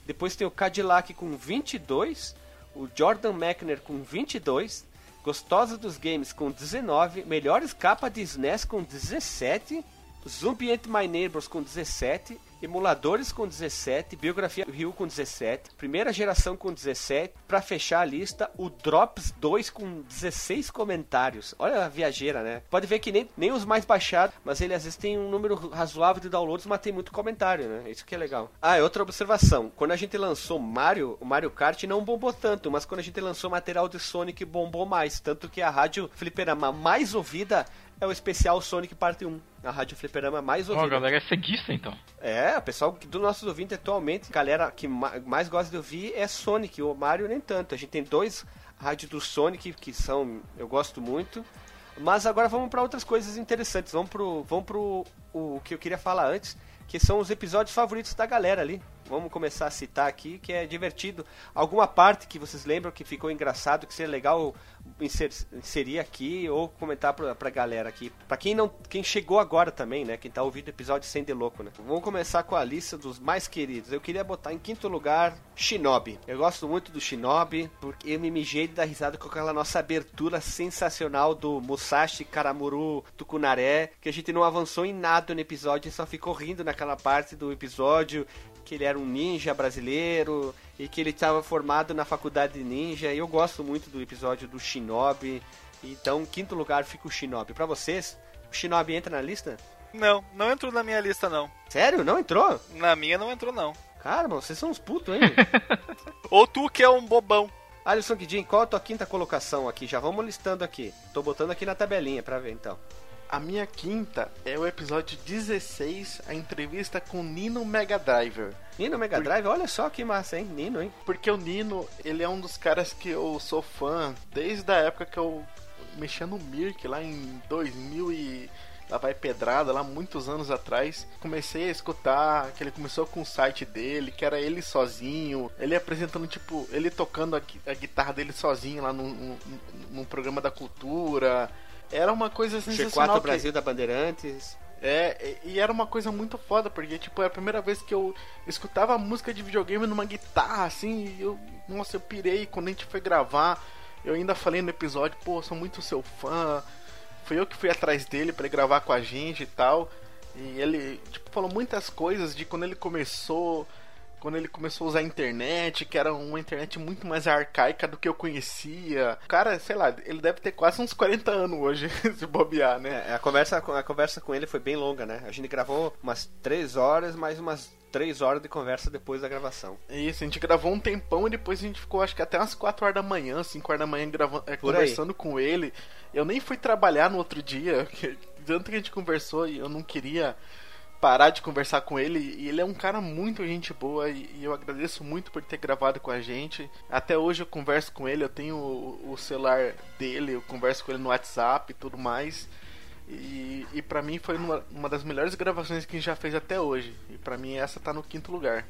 Depois tem o Cadillac com 22. O Jordan Mechner com 22. Gostosa dos Games com 19. Melhores capa de SNES com 17. Zumbi Ant My Neighbors com 17. Emuladores com 17. Biografia Rio com 17. Primeira geração com 17. Pra fechar a lista, o Drops 2 com 16 comentários. Olha a viajeira, né? Pode ver que nem, nem os mais baixados, mas ele às vezes tem um número razoável de downloads, mas tem muito comentário, né? Isso que é legal. Ah, outra observação. Quando a gente lançou Mario, o Mario Kart não bombou tanto, mas quando a gente lançou material de Sonic, bombou mais. Tanto que a rádio fliperama mais ouvida é o especial Sonic Parte 1. A rádio fliperama mais Ó, ouvida. galera, é ceguista então. É, o pessoal do nossos ouvintes atualmente, a galera que ma- mais gosta de ouvir é Sonic, o Mario nem tanto. A gente tem dois rádios do Sonic que são, eu gosto muito. Mas agora vamos para outras coisas interessantes. Vamos pro, vamos pro o que eu queria falar antes, que são os episódios favoritos da galera ali. Vamos começar a citar aqui, que é divertido. Alguma parte que vocês lembram que ficou engraçado, que seria legal inser- inserir aqui ou comentar pra, pra galera aqui. Pra quem não, quem chegou agora também, né? Quem tá ouvindo o episódio sem de louco, né? Vamos começar com a lista dos mais queridos. Eu queria botar em quinto lugar Shinobi. Eu gosto muito do Shinobi, porque eu me mijei de dar risada com aquela nossa abertura sensacional do Musashi Karamuru Tukunare, que a gente não avançou em nada no episódio, só ficou rindo naquela parte do episódio que ele era um ninja brasileiro e que ele estava formado na faculdade de ninja. E eu gosto muito do episódio do Shinobi. Então, em quinto lugar fica o Shinobi. Pra vocês, o Shinobi entra na lista? Não, não entrou na minha lista, não. Sério? Não entrou? Na minha não entrou, não. Cara, mano, vocês são uns putos, hein? Ou tu que é um bobão. Alisson Guidin, qual a tua quinta colocação aqui? Já vamos listando aqui. Tô botando aqui na tabelinha pra ver então. A minha quinta é o episódio 16, a entrevista com Nino Mega Driver. Nino Mega Drive, olha só que massa, hein? Nino, hein? Porque o Nino, ele é um dos caras que eu sou fã desde a época que eu mexia no Mirk, lá em 2000 e... Lá vai pedrada, lá muitos anos atrás. Comecei a escutar que ele começou com o site dele, que era ele sozinho. Ele apresentando, tipo, ele tocando a, a guitarra dele sozinho lá num, num, num programa da cultura. Era uma coisa sensacional. G4 que- Brasil da Bandeirantes. é, e era uma coisa muito foda, porque, tipo, era a primeira vez que eu escutava música de videogame numa guitarra, assim, e eu, nossa, eu pirei quando a gente foi gravar. Eu ainda falei no episódio, pô, sou muito seu fã. Fui eu que fui atrás dele pra ele gravar com a gente e tal. E ele, tipo, falou muitas coisas de quando ele começou, quando ele começou a usar a internet, que era uma internet muito mais arcaica do que eu conhecia. O cara, sei lá, ele deve ter quase uns 40 anos hoje, se bobear, né? É, a conversa, a conversa com ele foi bem longa, né? A gente gravou umas 3 horas, mais umas 3 horas de conversa depois da gravação. Isso, a gente gravou um tempão e depois a gente ficou acho que até umas 4 horas da manhã, 5 horas da manhã gravando, é, Por aí. conversando com ele. Eu nem fui trabalhar no outro dia, tanto que a gente conversou e eu não queria parar de conversar com ele. E ele é um cara muito gente boa e, eu agradeço muito por ter gravado com a gente. Até hoje eu converso com ele, eu tenho o, o celular dele, eu converso com ele no WhatsApp e tudo mais. E, e para mim foi uma, uma das melhores gravações que a gente já fez até hoje. E pra mim essa tá no quinto lugar.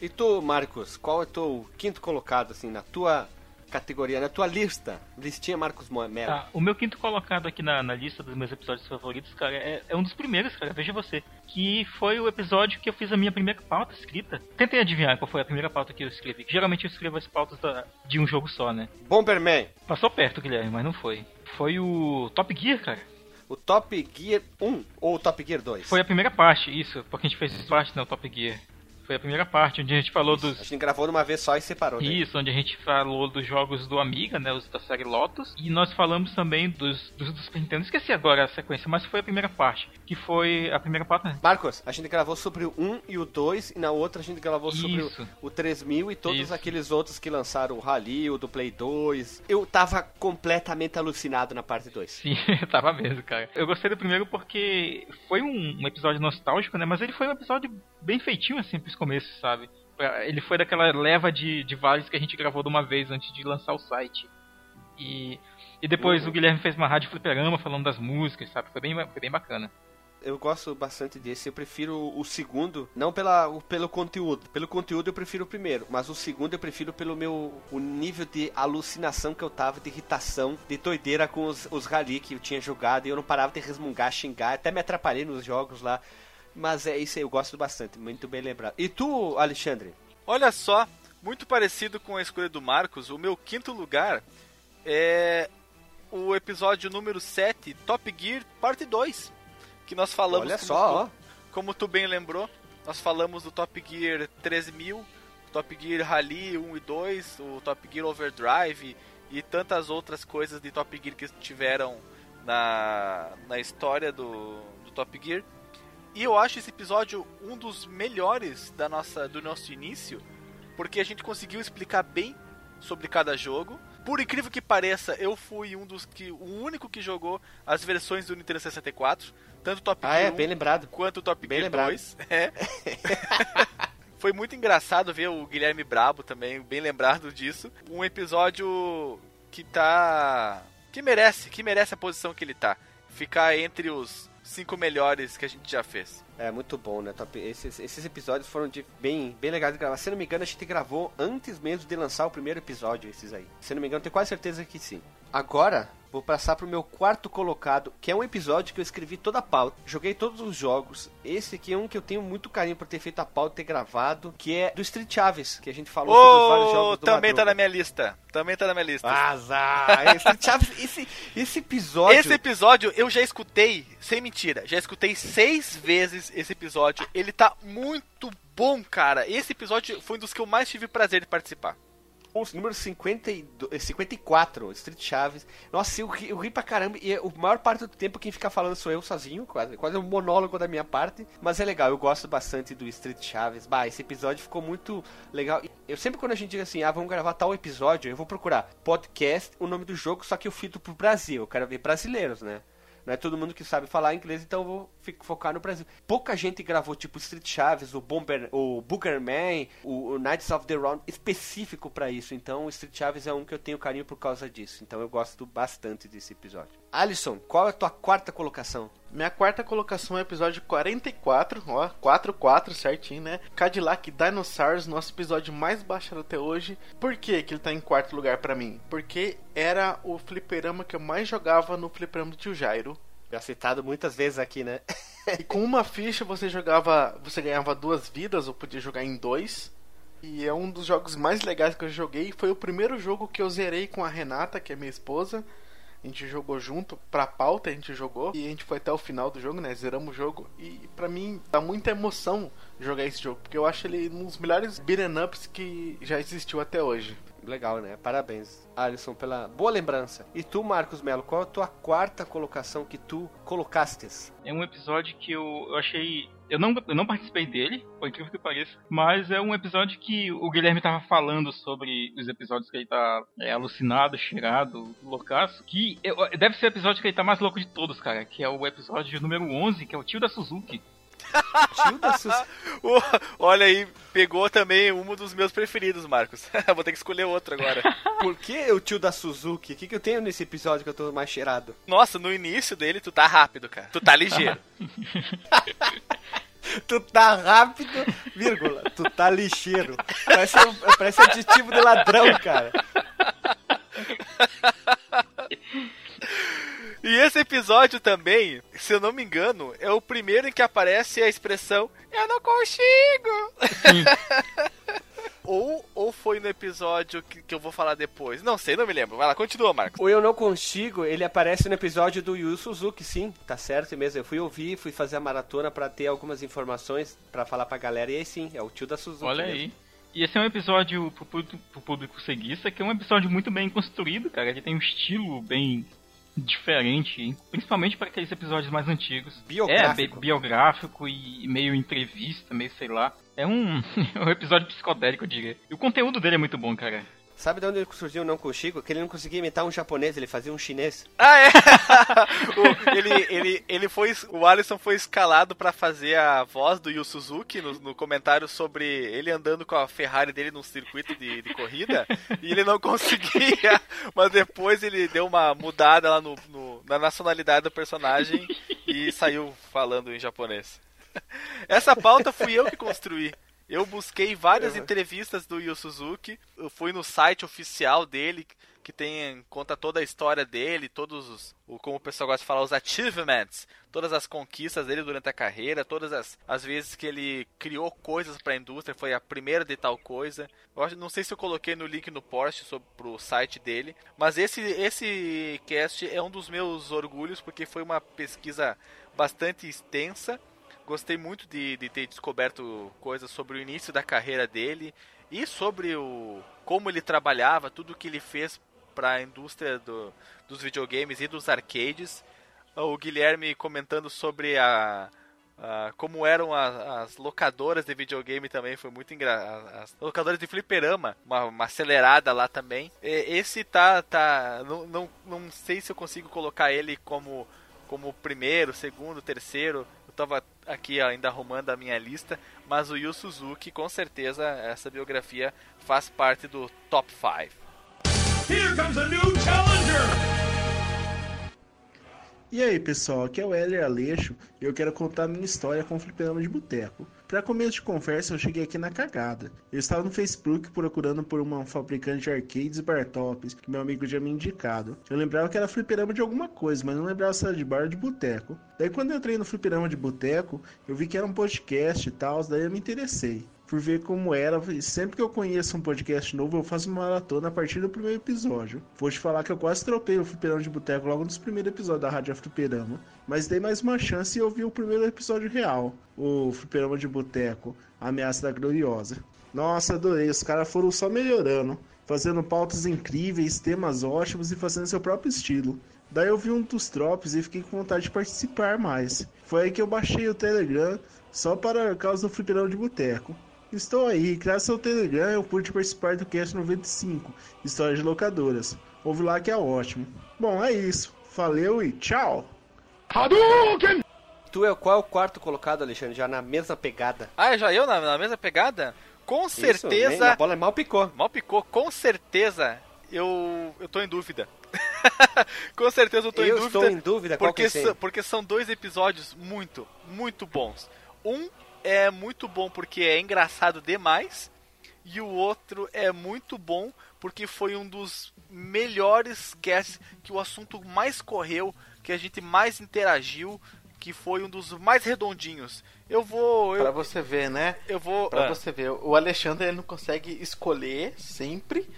E tu, Marcos, qual é o teu quinto colocado, assim, na tua categoria, na tua lista? Listinha Marcos Melo. Tá, o meu quinto colocado aqui na, na lista dos meus episódios favoritos, cara, é, é um dos primeiros, cara, veja você. Que foi o episódio que eu fiz a minha primeira pauta escrita. Tentem adivinhar qual foi a primeira pauta que eu escrevi. Geralmente eu escrevo as pautas da- de um jogo só, né? Bomberman, Passou perto, Guilherme, mas não foi. Foi o Top Gear, cara. o Top Gear 1 ou o Top Gear 2? Foi a primeira parte, isso, porque a gente fez parte, né, o Top Gear. Foi a primeira parte, onde a gente falou Isso, dos. A gente gravou numa vez só e separou. daí. Isso, onde a gente falou dos jogos do Amiga, né? Os da série Lotus. E nós falamos também dos, dos, dos Nintendo. Esqueci agora a sequência, mas foi a primeira parte. Que foi a primeira parte, né? Marcos, a gente gravou sobre o 1 e o 2, e na outra a gente gravou sobre o, Isso. o 3000 e todos Isso. aqueles outros que lançaram o Rally, o do Play 2. Eu tava completamente alucinado na parte 2. Sim, tava mesmo, cara. Eu gostei do primeiro porque foi um, um episódio nostálgico, né? Mas ele foi um episódio bem feitinho, assim, pros começos, sabe? Ele foi daquela leva de, de vários que a gente gravou de uma vez antes de lançar o site. E, e depois Uhum. o Guilherme fez uma rádio fliperama falando das músicas, sabe? Foi bem, foi bem bacana. Eu gosto bastante desse, eu prefiro o segundo, não pela, o- pelo conteúdo. Pelo conteúdo eu prefiro o primeiro, mas o segundo eu prefiro pelo meu o nível de alucinação que eu tava, de irritação, de doideira com os, os rally que eu tinha jogado e eu não parava de resmungar, xingar, até me atrapalhei nos jogos lá. Mas é isso aí, eu gosto bastante, muito bem lembrado. E tu, Alexandre? Olha só, muito parecido com a escolha do Marcos, o meu quinto lugar é o episódio número 7, Top Gear Parte 2. Que nós falamos. Olha como só, tu-. Como tu bem lembrou, nós falamos do Top Gear 13000, Top Gear Rally 1 e 2, o Top Gear Overdrive e tantas outras coisas de Top Gear que tiveram na, na história do, do Top Gear. E eu acho esse episódio um dos melhores da nossa, do nosso início, porque a gente conseguiu explicar bem sobre cada jogo. Por incrível que pareça, eu fui um dos que. o único que jogou as versões do Nintendo 64, tanto o Top Ah, Gear é, 1 bem lembrado. quanto o Top Bem Gear lembrado. 2. É. Foi muito engraçado ver o Guilherme Brabo também, bem lembrado disso. Um episódio que tá. que merece, que merece a posição que ele tá. Ficar entre os cinco melhores que a gente já fez. É muito bom, né? Top- Esses, esses episódios foram de bem, bem legais de gravar. Se não me engano, a gente gravou antes mesmo de lançar o primeiro episódio, esses aí. Se não me engano, tenho quase certeza que sim. Agora, vou passar pro meu quarto colocado, que é um episódio que eu escrevi toda a pauta. Joguei todos os jogos. Esse aqui é um que eu tenho muito carinho por ter feito a pauta e ter gravado, que é do Street Chaves, que a gente falou sobre os vários Oh, jogos do também tá Madruga. na minha lista. Também tá na minha lista. Azar! Street Chaves, esse, esse episódio... Esse episódio eu já escutei, sem mentira, já escutei seis vezes esse episódio. Ele tá muito bom, cara. Esse episódio foi um dos que eu mais tive prazer de participar. O número 52, eh, 54, Street Chaves. Nossa, eu, ri- eu ri pra caramba. E a maior parte do tempo quem fica falando sou eu sozinho, quase. Quase um monólogo da minha parte. Mas é legal, eu gosto bastante do Street Chaves. Bah, esse episódio ficou muito legal. Eu sempre quando a gente diz assim, ah, vamos gravar tal episódio, eu vou procurar podcast, o nome do jogo, só que eu fito pro Brasil. Eu quero ver brasileiros, né? Não é todo mundo que sabe falar inglês, então eu vou focar no Brasil. Pouca gente gravou, tipo, Street Chaves, o Bomber, o Boogerman, o, o Knights of the Round, específico pra isso. Então, o Street Chaves é um que eu tenho carinho por causa disso. Então, eu gosto bastante desse episódio. Alisson, qual é a tua quarta colocação? Minha quarta colocação é o episódio 44, ó, 44 certinho, né? Cadillac Dinosaurs, nosso episódio mais baixado até hoje. Por que que ele tá em quarto lugar pra mim? Porque era o fliperama que eu mais jogava no fliperama do tio Jairo. Já citado muitas vezes aqui, né? E com uma ficha você jogava, você ganhava duas vidas ou podia jogar em dois. E é um dos jogos mais legais que eu joguei. Foi o primeiro jogo que eu zerei com a Renata, que é minha esposa. A gente jogou junto, pra pauta a gente jogou. E a gente foi até o final do jogo, né? Zeramos o jogo. E pra mim dá muita emoção jogar esse jogo. Porque eu acho ele um dos melhores beat'em ups que já existiu até hoje. Legal, né? Parabéns, Alisson, pela boa lembrança. E tu, Marcos Melo, qual a tua quarta colocação que tu colocastes? É um episódio que eu, eu achei. Eu não, eu não participei dele, por incrível que pareça, mas é um episódio que o Guilherme tava falando sobre os episódios que ele tá é, alucinado, cheirado, loucaço. Que deve ser o episódio que ele tá mais louco de todos, cara, que é o episódio número 11, que é o tio da Suzuki. Tio da Sus... Oh, olha aí, pegou também um dos meus preferidos, Marcos. Vou ter que escolher outro agora. Por que o tio da Suzuki? O que, que eu tenho nesse episódio que eu tô mais cheirado? Nossa, no início dele tu tá rápido, cara. Tu tá ligeiro. Tu tá rápido, vírgula. Tu tá lixeiro. Parece, parece aditivo de ladrão, cara. E esse episódio também, se eu não me engano, é o primeiro em que aparece a expressão Eu não consigo! ou, ou foi no episódio que, que, eu vou falar depois? Não sei, não me lembro. Vai lá, continua, Marcos. O Eu Não Consigo, ele aparece no episódio do Yu Suzuki, sim, tá certo mesmo. Eu fui ouvir, fui fazer a maratona para ter algumas informações para falar pra galera, e aí sim, é o tio da Suzuki. Olha mesmo. aí. E esse é um episódio pro público, pro público ceguista, que é um episódio muito bem construído, cara. Ele tem um estilo bem diferente, principalmente para aqueles episódios mais antigos. Biográfico. É, biográfico e meio entrevista, meio sei lá. É um, é um episódio psicodélico, eu diria. E o conteúdo dele é muito bom, cara. Sabe de onde surgiu o não consigo? Que ele não conseguia imitar um japonês, ele fazia um chinês. Ah, é? o, ele, ele, ele foi. O Alisson foi escalado para fazer a voz do Yu Suzuki no, no, comentário sobre ele andando com a Ferrari dele num circuito de, de corrida. e ele não conseguia. Mas depois ele deu uma mudada lá no, no, na nacionalidade do personagem e saiu falando em japonês. Essa pauta fui eu que construí. Eu busquei várias uhum. entrevistas do Yu Suzuki. Eu fui no site oficial dele, que tem conta toda a história dele, todos os, o, como o pessoal gosta de falar, os achievements, todas as conquistas dele durante a carreira, todas as, as vezes que ele criou coisas para a indústria, foi a primeira de tal coisa. Eu acho, não sei se eu coloquei no link no post sobre o site dele, mas esse esse cast é um dos meus orgulhos porque foi uma pesquisa bastante extensa Gostei muito de, de ter descoberto coisas sobre o início da carreira dele e sobre o como ele trabalhava, tudo que ele fez para a indústria do, dos videogames e dos arcades. O Guilherme comentando sobre a, como eram a, as locadoras de videogame também foi muito engraçado. As locadoras de fliperama, uma, uma, acelerada lá também. E, esse tá tá não, não, não sei se eu consigo colocar ele como como primeiro, segundo, terceiro tava aqui ainda arrumando a minha lista, mas o Yu Suzuki, com certeza, essa biografia faz parte do top 5. Here comes a new challenger! E aí pessoal, aqui é o Heller Aleixo e eu quero contar a minha história com o fliperama de boteco. Para começo de conversa, eu cheguei aqui na cagada. Eu estava no Facebook procurando por uma fabricante de arcades e bar tops que meu amigo tinha me indicado. Eu lembrava que era fliperama de alguma coisa, mas não lembrava se era de bar ou de boteco. Daí quando eu entrei no fliperama de boteco, eu vi que era um podcast e tal, daí eu me interessei por ver como era. Sempre que eu conheço um podcast novo, eu faço uma maratona a partir do primeiro episódio. Vou te falar que eu quase tropei o Fliperama de Boteco logo nos primeiros episódios da Rádio Fliperama. Mas dei mais uma chance e ouvi o primeiro episódio real. O Fliperama de Boteco, Ameaça da Gloriosa. Nossa, adorei. Os caras foram só melhorando. Fazendo pautas incríveis, temas ótimos e fazendo seu próprio estilo. Daí eu vi um dos drops e fiquei com vontade de participar mais. Foi aí que eu baixei o Telegram só para causa do fliperão de boteco. Estou aí, graças ao Telegram eu pude participar do Cast 95, Histórias de Locadoras. Ouve lá que é ótimo. Bom, é isso. Valeu e tchau! Hadouken! Tu é qual é o quarto colocado, Alexandre? Já na mesma pegada. Ah, é já eu na, na mesma pegada? Com certeza. Isso, a bola é mal picou. Mal picou, com certeza. Eu, eu tô em dúvida. com certeza eu tô eu em dúvida. Eu estou em dúvida, porque, so, porque são dois episódios muito, muito bons. Um é muito bom porque é engraçado demais. E o outro é muito bom porque foi um dos melhores casts que o assunto mais correu, que a gente mais interagiu, que foi um dos mais redondinhos. Eu vou. Eu, pra você ver, né? Eu vou. Pra ah. você ver, o Alexandre ele não consegue escolher sempre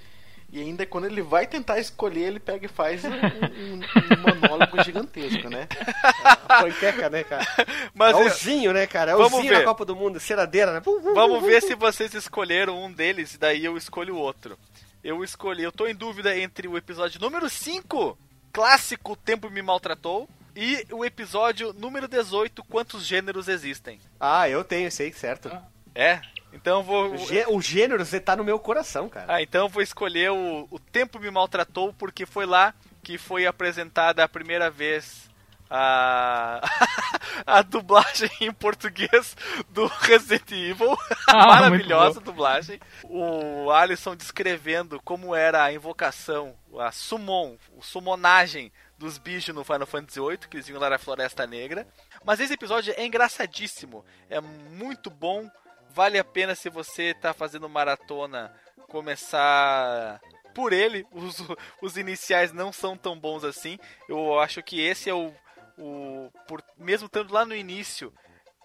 e ainda quando ele vai tentar escolher, ele pega e faz um, um, um monólogo gigantesco, né? Panqueca, né, cara? Mas é Alzinho, né, cara? É Alzinho na Copa do Mundo, ceradeira, né? Vamos ver se vocês escolheram um deles e daí eu escolho o outro. Eu escolhi, eu tô em dúvida entre o episódio número 5, clássico Tempo Me Maltratou, e o episódio número 18, Quantos Gêneros Existem. Ah, eu tenho, sei, certo. É? Então vou. O gênero, você tá no meu coração, cara. Ah, então vou escolher o, o Tempo Me Maltratou, porque foi lá que foi apresentada a primeira vez a, a dublagem em português do Resident Evil. Ah, Maravilhosa dublagem. O Alisson descrevendo como era a invocação, a summon, o summonagem dos bichos no Final Fantasy VIII, que eles vinham lá na Floresta Negra. Mas esse episódio é engraçadíssimo, é muito bom vale a pena se você tá fazendo maratona começar por ele. Os, os iniciais não são tão bons assim. Eu acho que esse é o, o por, mesmo estando lá no início,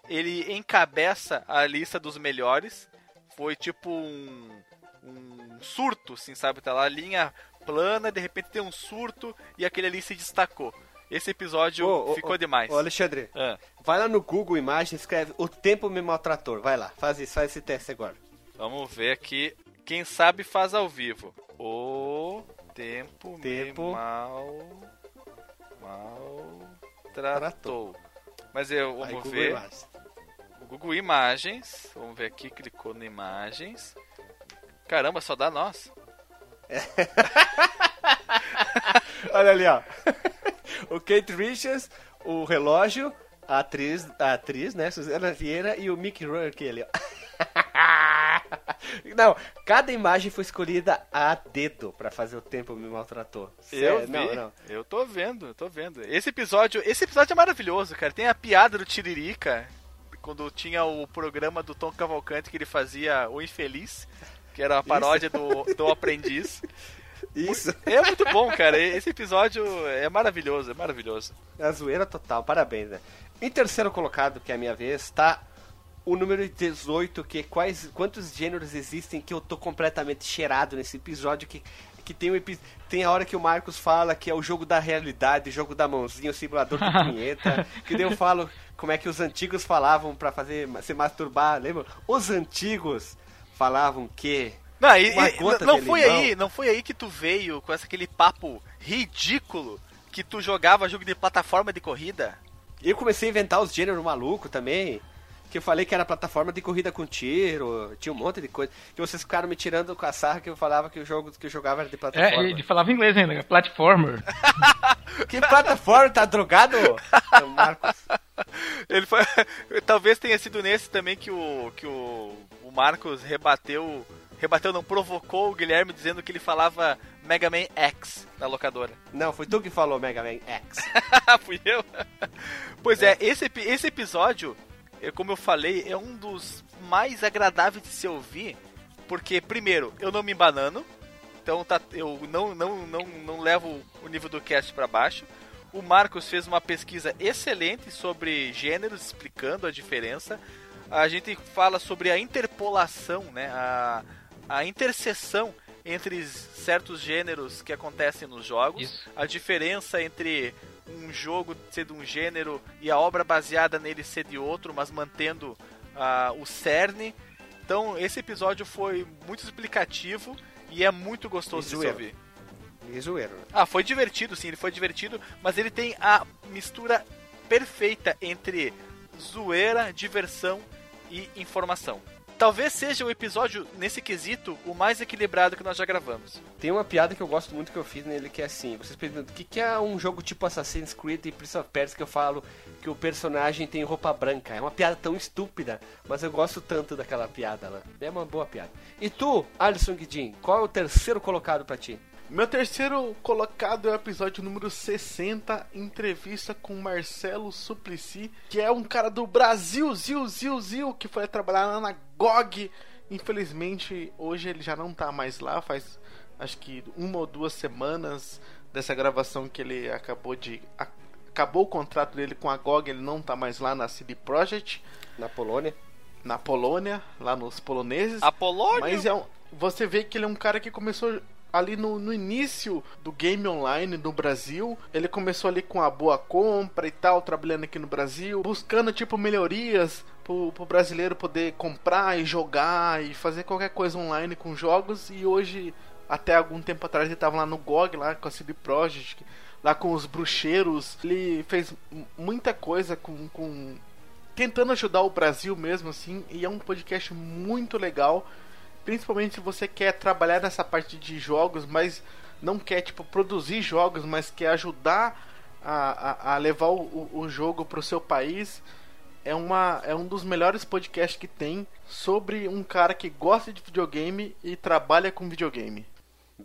ele encabeça a lista dos melhores. Foi tipo um um surto, assim, sabe? Tá lá a linha plana, de repente tem um surto e aquele ali se destacou. Esse episódio Ô, ficou ô, demais. Ô, Alexandre, Ah, vai lá no Google Imagens, escreve O Tempo Me Maltrator. Vai lá, faz isso, faz esse teste agora. vamos ver aqui. Quem sabe faz ao vivo. O tempo, Tempo. me mal maltratou. Mas eu Aí, Google ver. Imagens. O Google Imagens. Vamos ver aqui, clicou no Imagens. Caramba, só dá nós. Olha ali, ó. o Kate Richards, o relógio, a atriz, a atriz, né, Suzana Vieira e o Mickey Rourke ali, ó. Não, cada imagem foi escolhida a dedo pra fazer o tempo me maltratou. Eu vi, Não, não. eu tô vendo, eu tô vendo. Esse episódio, esse episódio é maravilhoso, cara. Tem a piada do Tiririca, quando tinha o programa do Tom Cavalcante que ele fazia O Infeliz, que era a paródia do, do Aprendiz. Isso, É muito bom, cara. Esse episódio é maravilhoso, é maravilhoso. é a zoeira total, parabéns, né? Em terceiro colocado, que é a minha vez, tá o número 18, que é quais, quantos gêneros existem que eu tô completamente cheirado nesse episódio, que, que tem, um, tem a hora que o Marcos fala que é o jogo da realidade, o jogo da mãozinha, o simulador de punheta, que daí eu falo como é que os antigos falavam pra fazer se masturbar, lembra? Os antigos falavam que... Não, e- e- não foi limão. aí, não foi aí que tu veio com esse, aquele papo ridículo que tu jogava jogo de plataforma de corrida? Eu comecei a inventar os gêneros malucos também. Que eu falei que era plataforma de corrida com tiro, tinha um monte de coisa. Que vocês ficaram me tirando com a sarra que eu falava que o jogo que eu jogava era de plataforma. É, ele falava inglês ainda, né? platformer. Que plataforma? Tá drogado? Ô, Marcos. Ele foi, talvez tenha sido nesse também que o que o, o Marcos rebateu, rebateu não provocou o Guilherme dizendo que ele falava Mega Man X na locadora. Não, foi tu que falou Mega Man X. Fui eu. Pois é, esse epi- esse episódio, é, como eu falei, é um dos mais agradáveis de se ouvir, porque primeiro, eu não me embanano. Então tá, eu não, não, não, não levo o nível do cast para baixo. O Marcos fez uma pesquisa excelente sobre gêneros, explicando a diferença. A gente fala sobre a interpolação, né? A, a interseção entre certos gêneros que acontecem nos jogos. Isso. A diferença entre um jogo ser de um gênero e a obra baseada nele ser de outro, mas mantendo ah, o cerne. Então, esse episódio foi muito explicativo e é muito gostoso de ouvir. E zoeiro. Ah, foi divertido, sim, ele foi divertido, mas ele tem a mistura perfeita entre zoeira, diversão e informação. Talvez seja o episódio, nesse quesito, o mais equilibrado que nós já gravamos. Tem uma piada que eu gosto muito que eu fiz nele que é assim: vocês perguntam o que, é um jogo tipo Assassin's Creed e Prince of Persia que eu falo que o personagem tem roupa branca. É uma piada tão estúpida, mas eu gosto tanto daquela piada lá. É uma boa piada. E tu, Alisson Guidin, qual é o terceiro colocado pra ti? Meu terceiro colocado é o episódio número 60, entrevista com Marcelo Suplicy, que é um cara do Brasil, Zil, Zil, Zil, que foi trabalhar lá na GOG. Infelizmente, hoje ele já não tá mais lá, faz acho que uma ou duas semanas dessa gravação que ele acabou de. a- acabou o contrato dele com a GOG, ele não tá mais lá na CD Projekt, Na Polônia? na Polônia, lá nos poloneses. Apolônio? Mas é um, você vê que ele é um cara que começou ali no, no início do game online no Brasil. Ele começou ali com a boa compra e tal, trabalhando aqui no Brasil, buscando tipo melhorias pro, pro brasileiro poder comprar e jogar e fazer qualquer coisa online com jogos. E hoje, até algum tempo atrás, ele tava lá no GOG, lá com a CD Projekt, lá com os bruxeiros. Ele fez muita coisa com- com tentando ajudar o Brasil mesmo, assim, e é um podcast muito legal. Principalmente se você quer trabalhar nessa parte de jogos, mas não quer, tipo, produzir jogos, mas quer ajudar a, a, a levar o, o- o jogo pro seu país. É, uma, é um dos melhores podcasts que tem sobre um cara que gosta de videogame e trabalha com videogame.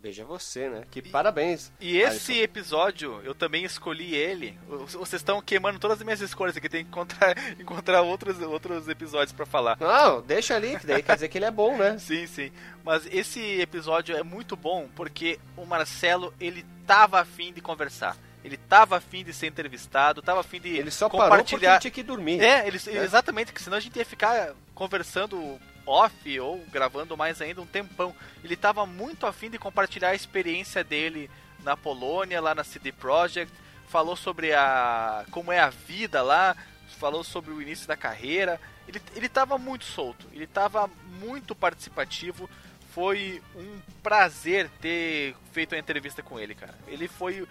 Veja você, né? Que parabéns. E esse episódio, eu também escolhi ele. Vocês estão queimando todas as minhas escolhas aqui, tem que encontrar, encontrar outros, outros episódios pra falar. Não, deixa ali, que daí quer dizer que ele é bom, né? Sim, sim. Mas esse episódio é muito bom porque o Marcelo, ele tava afim de conversar. Ele tava afim de ser entrevistado, tava afim de Ele só parou porque compartilhar. tinha que dormir. É, ele, exatamente, que senão a gente ia ficar conversando off ou gravando mais ainda um tempão. Ele estava muito afim de compartilhar a experiência dele na Polônia, lá na CD Projekt, falou sobre a como é a vida lá, falou sobre o início da carreira. Ele ele muito solto, ele estava muito participativo. Foi um prazer ter feito a entrevista com ele, cara. Ele foi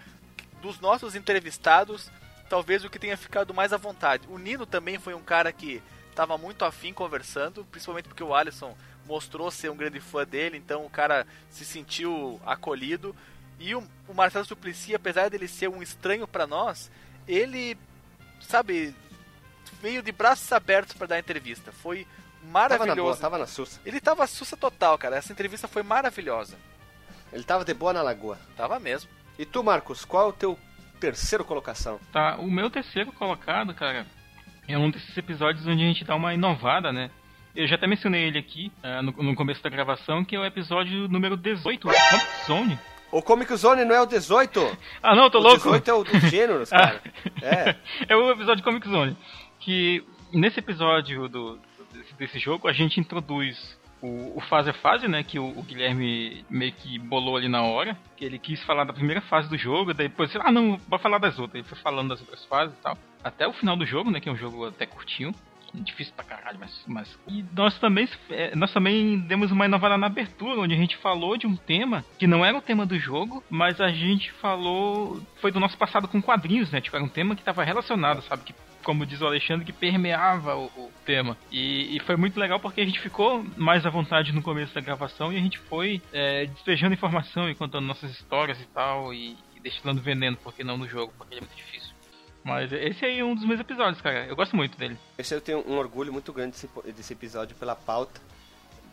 dos nossos entrevistados, talvez o que tenha ficado mais à vontade. O Nino também foi um cara que estava muito afim conversando, principalmente porque o Alisson mostrou ser um grande fã dele, então o cara se sentiu acolhido. E o, o Marcelo Suplicy, apesar dele ser um estranho para nós, ele, sabe, veio de braços abertos para dar entrevista. Foi maravilhoso. Tava na, boa, tava na sussa. Ele tava sussa total, cara. Essa entrevista foi maravilhosa. Ele tava de boa na lagoa. Tava mesmo. E tu, Marcos, qual é o teu terceiro colocação? Tá, o meu terceiro colocado, cara, é um desses episódios onde a gente dá uma inovada, né? Eu já até mencionei ele aqui uh, no, no, começo da gravação, que é o episódio número 18, Comic Zone. O Comic Zone não é o 18? ah, não, tô o louco. O 18 é o dos gêneros, cara. é. é o episódio de Comic Zone. Que nesse episódio do, desse, desse jogo a gente introduz o, o fase a fase, né? Que o, o, Guilherme meio que bolou ali na hora. Que ele quis falar da primeira fase do jogo, daí depois, ah não, vai falar das outras. Ele foi falando das outras fases e tal. Até o final do jogo, né? Que é um jogo até curtinho. Difícil pra caralho, mas. mas... E nós também, é, nós também demos uma inovada na abertura, onde a gente falou de um tema que não era o tema do jogo, mas a gente falou. Foi do nosso passado com quadrinhos, né? Tipo, era um tema que estava relacionado, sabe? Que como diz o Alexandre, que permeava o, o tema. E, e, foi muito legal porque a gente ficou mais à vontade no começo da gravação e a gente foi é, despejando informação e contando nossas histórias e tal, e, e destilando veneno, porque não no jogo, porque ele é muito difícil. Mas esse aí é um dos meus episódios, cara. Eu gosto muito dele. Esse eu tenho um orgulho muito grande desse, desse episódio pela pauta.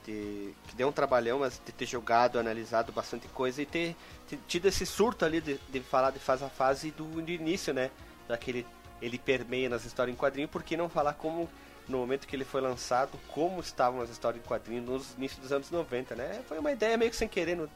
De, que deu um trabalhão, mas de ter jogado, analisado bastante coisa e ter, ter tido esse surto ali de, de falar de fase a fase do, do início, né? Daquele ele permeia nas histórias em quadrinho, por que não falar como no momento que ele foi lançado, como estavam as histórias em quadrinho nos inícios dos anos 90, né? Foi uma ideia meio que sem querer no,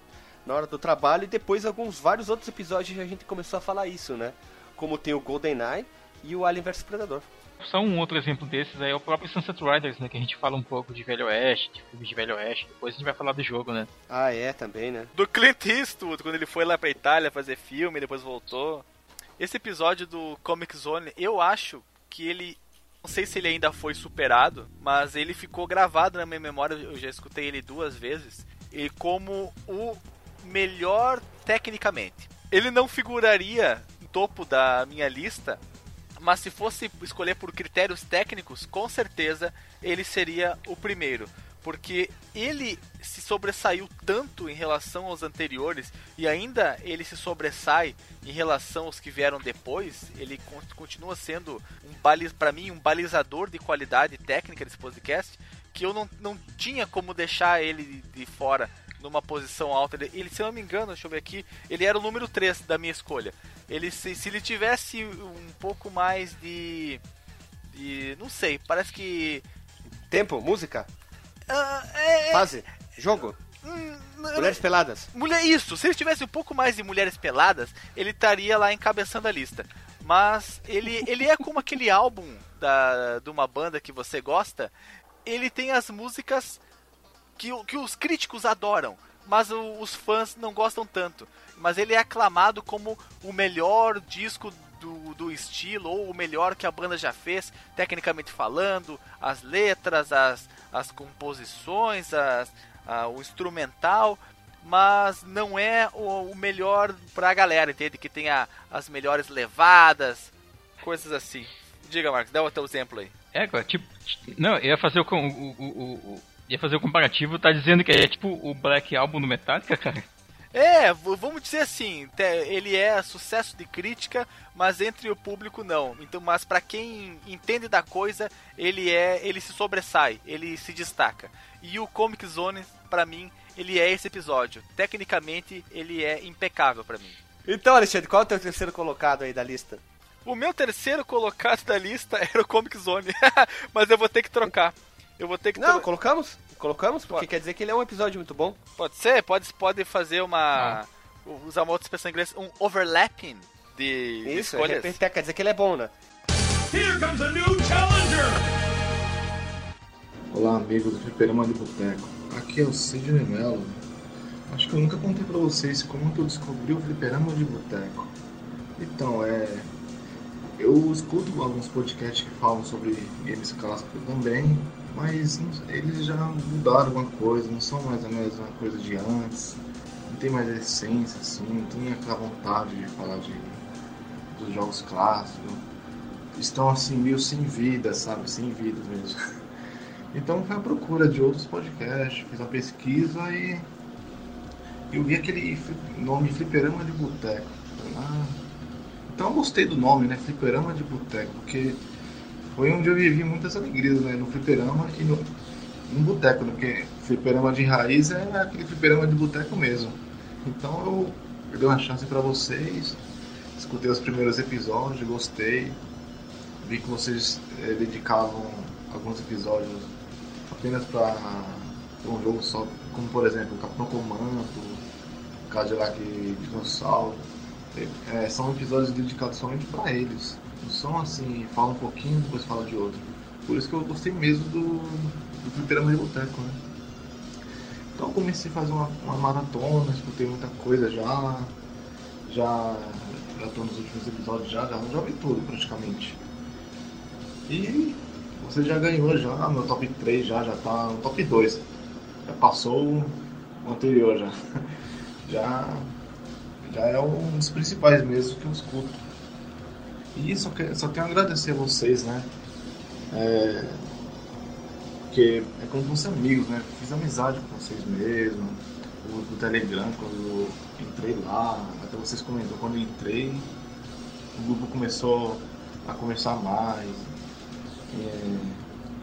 na hora do trabalho e depois alguns vários outros episódios a gente começou a falar isso, né? Como tem o GoldenEye e o Alien vs Predador. Só um outro exemplo desses é o próprio Sunset Riders, né? Que a gente fala um pouco de Velho Oeste, de filmes de Velho Oeste. Depois a gente vai falar do jogo, né? Ah, é, também, né? Do Clint Eastwood, quando ele foi lá pra Itália fazer filme e depois voltou. Esse episódio do Comic Zone, eu acho que ele. Não sei se ele ainda foi superado, mas ele ficou gravado na minha memória. Eu já escutei ele duas vezes. E como o melhor tecnicamente. Ele não figuraria topo da minha lista, mas se fosse escolher por critérios técnicos, com certeza ele seria o primeiro porque ele se sobressaiu tanto em relação aos anteriores e ainda ele se sobressai em relação aos que vieram depois. Ele continua sendo um para mim um balizador de qualidade técnica desse podcast que eu não, não tinha como deixar ele de fora numa posição alta. Ele, se eu não me engano, deixa eu ver aqui, ele era o número 3 da minha escolha. Ele se, se ele tivesse um pouco mais de de não sei, parece que tempo, música Uh, é, Fase? Jogo? Hum, mulheres peladas. Mulher, isso, se ele tivesse um pouco mais de mulheres peladas, ele estaria lá encabeçando a lista. Mas ele, ele é como aquele álbum da, de uma banda que você gosta. Ele tem as músicas que, que os críticos adoram, mas o, os fãs não gostam tanto. Mas ele é aclamado como o melhor disco do, do estilo, ou o melhor que a banda já fez, tecnicamente falando, as letras, as, as composições, as, a, o instrumental, mas não é o, melhor pra galera, entende? Que tenha as melhores levadas, coisas assim. Diga, Marcos, dá o teu exemplo aí. É, tipo, não, ia fazer o, o, o ia fazer o comparativo, tá dizendo que é tipo o Black Album do Metallica, cara? É, vamos dizer assim, ele é sucesso de crítica, mas entre o público não. Então, mas para quem entende da coisa, ele é, ele se sobressai, ele se destaca. E o Comic Zone, para mim, ele é esse episódio. Tecnicamente, ele é impecável para mim. Então, Alexandre, qual é o teu terceiro colocado aí da lista? O meu terceiro colocado da lista era o Comic Zone, mas eu vou ter que trocar. Eu vou ter que Não, colocamos? Colocamos, porque pode. quer dizer que ele é um episódio muito bom. Pode ser, pode, pode fazer uma. Ah. Usar uma outra expressão em inglês, um overlapping de, Isso, de escolhas. quer dizer que ele é bom, né? Here comes a new challenger! Olá, amigos do Fliperama de Boteco. Aqui é o Sidney Mello. Acho que eu nunca contei pra vocês como que eu descobri o Fliperama de Boteco. Então, é. Eu escuto alguns podcasts que falam sobre games clássicos também, mas eles já mudaram alguma coisa, não são mais a mesma coisa de antes, não tem mais a essência, assim, não tem aquela vontade de falar de, dos jogos clássicos. Estão assim, meio sem vida, sabe? Sem vida mesmo. Então fui à procura de outros podcasts, fiz uma pesquisa e eu vi aquele nome Fliperama de Boteco. Ah, então eu gostei do nome, né? Fliperama de Boteco, porque foi onde eu vivi muitas alegrias, né? No fliperama e no, no boteco, né? Porque fliperama de raiz é aquele fliperama de boteco mesmo. Então eu, eu dei uma chance para vocês, escutei os primeiros episódios, gostei. Vi que vocês é, dedicavam alguns episódios apenas para um jogo só, como por exemplo Capitão Comando, Cadillac Dinossauro. É, são episódios dedicados somente para eles. São assim, fala um pouquinho depois fala de outro. Por isso que eu gostei mesmo do, do Fliperama de Boteco, né? Então comecei a fazer uma, uma maratona, escutei muita coisa já. Já já tô nos últimos episódios já, já, já vi tudo praticamente. E você já ganhou já, meu top 3 já, já tá no top 2. Já passou o anterior já. Já, já é um dos principais mesmo que eu escuto. E só, que, só tenho a agradecer a vocês, né? É, porque é como fosse amigos, né? Fiz amizade com vocês mesmo. O, Telegram, quando eu entrei lá, até vocês comentaram, quando eu entrei, o grupo começou a conversar mais. É,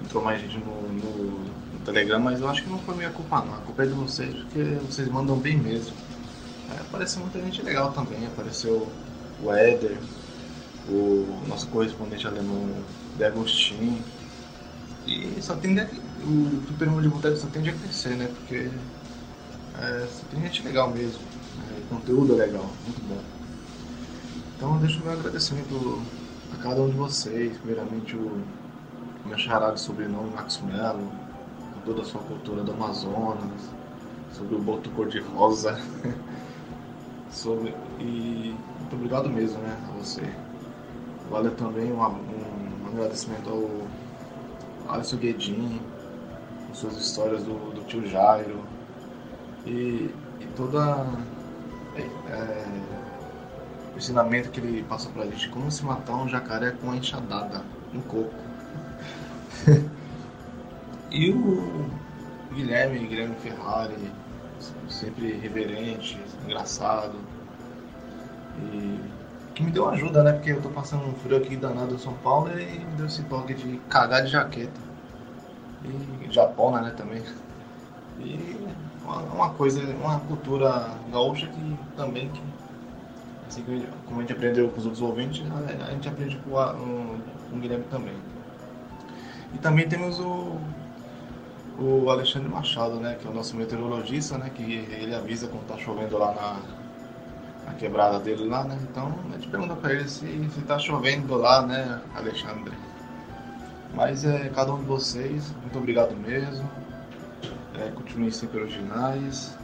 entrou mais gente no, no, no, Telegram, mas eu acho que não foi minha culpa não. A culpa é de vocês, porque vocês mandam bem mesmo. É, apareceu muita gente legal também, apareceu o Éder, o nosso correspondente alemão De Agostinho. E só tende a, o Fliperama de Boteco só tende a crescer, né? Porque é, só tem gente legal mesmo. É, conteúdo é legal, muito bom. Então eu deixo meu agradecimento a cada um de vocês. Primeiramente o meu charado de sobrenome Max Mello, com toda a sua cultura do Amazonas, sobre o boto cor-de-rosa. sobre, e muito obrigado mesmo né, a você. Vale também um, um, agradecimento ao Alisson Guedin, suas histórias do, do tio Jairo e, e toda é, é, o ensinamento que ele passa pra gente como se matar um jacaré com uma enxadada, um coco. e o Guilherme, Guilherme Ferrari, sempre reverente, engraçado. E que me deu ajuda, né? Porque eu tô passando um frio aqui danado em São Paulo e me deu esse toque de cagar de jaqueta. E Japona, né, também. E uma, uma, coisa, uma cultura gaúcha que também, que, assim como a gente aprendeu com os outros ouvintes, a, a gente aprende com, a, um, com o Guilherme também. E também temos o, o Alexandre Machado, né, que é o nosso meteorologista, né, que ele avisa quando tá chovendo lá na, na quebrada dele lá, né? Então a gente pergunta para ele se, se tá chovendo lá, né, Alexandre. Mas é cada um de vocês, muito obrigado mesmo. É, continuem sempre originais,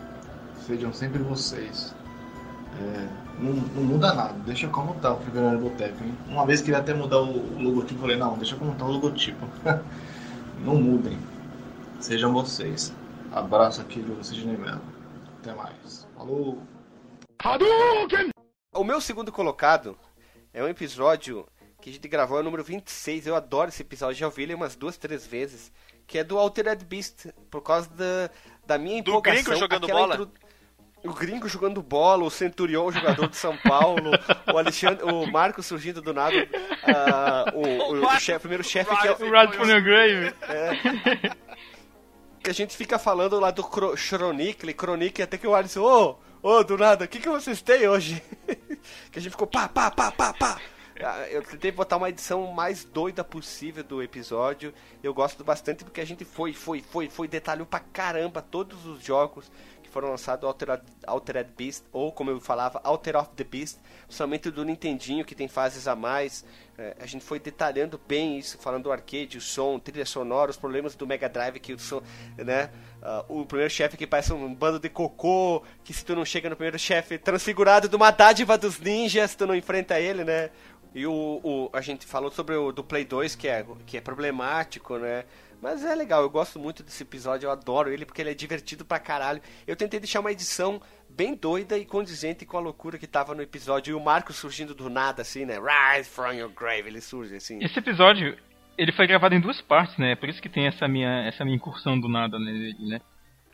sejam sempre vocês. É, não, não, muda nada, deixa como tá o Fliperama Boteco, hein? Uma vez queria até mudar o logotipo, falei, não, deixa como tá o logotipo. não mudem. Sejam vocês. Abraço aqui do Sidney Mello. Até mais. Falou! O meu segundo colocado é um episódio que a gente gravou, é o número 26. Eu adoro esse episódio, já ouvi ele umas duas, três vezes. Que é do Altered Beast, por causa da, da minha empolgação. Do gringo jogando bola? Intro o gringo jogando bola, o Centurion, jogador de São Paulo, o Alexandre, o Marcos surgindo do nada, uh, o, o, o chefe, primeiro chefe que é o Rod Grave. É, que a gente fica falando lá do Chronicle, Chronicle, até que o Alisson, ô, oh, ô, do nada, o que, que vocês têm hoje? que a gente ficou pá, pá, pá, pá, pá. Ah, eu tentei botar uma edição mais doida possível do episódio. Eu gosto bastante porque a gente foi, foi, foi, foi, detalhou pra caramba todos os jogos foram lançados Altered, Altered Beast, ou como eu falava, Alter of the Beast, somente do Nintendinho, que tem fases a mais. É, a gente foi detalhando bem isso, falando do arcade, o som, trilha sonora, os problemas do Mega Drive, que o som, né? Uh, o primeiro chefe que parece um bando de cocô, que se tu não chega no primeiro chefe transfigurado de uma dádiva dos ninjas, tu não enfrenta ele, né? E o, o, a gente falou sobre o do Play 2, que é, que é problemático, né? Mas é legal, eu gosto muito desse episódio, eu adoro ele porque ele é divertido pra caralho. Eu tentei deixar uma edição bem doida e condizente com a loucura que tava no episódio. E o Marco surgindo do nada, assim, né? Rise from your grave, ele surge assim. Esse episódio, ele foi gravado em duas partes, né? Por isso que tem essa minha, essa minha incursão do nada nele, né?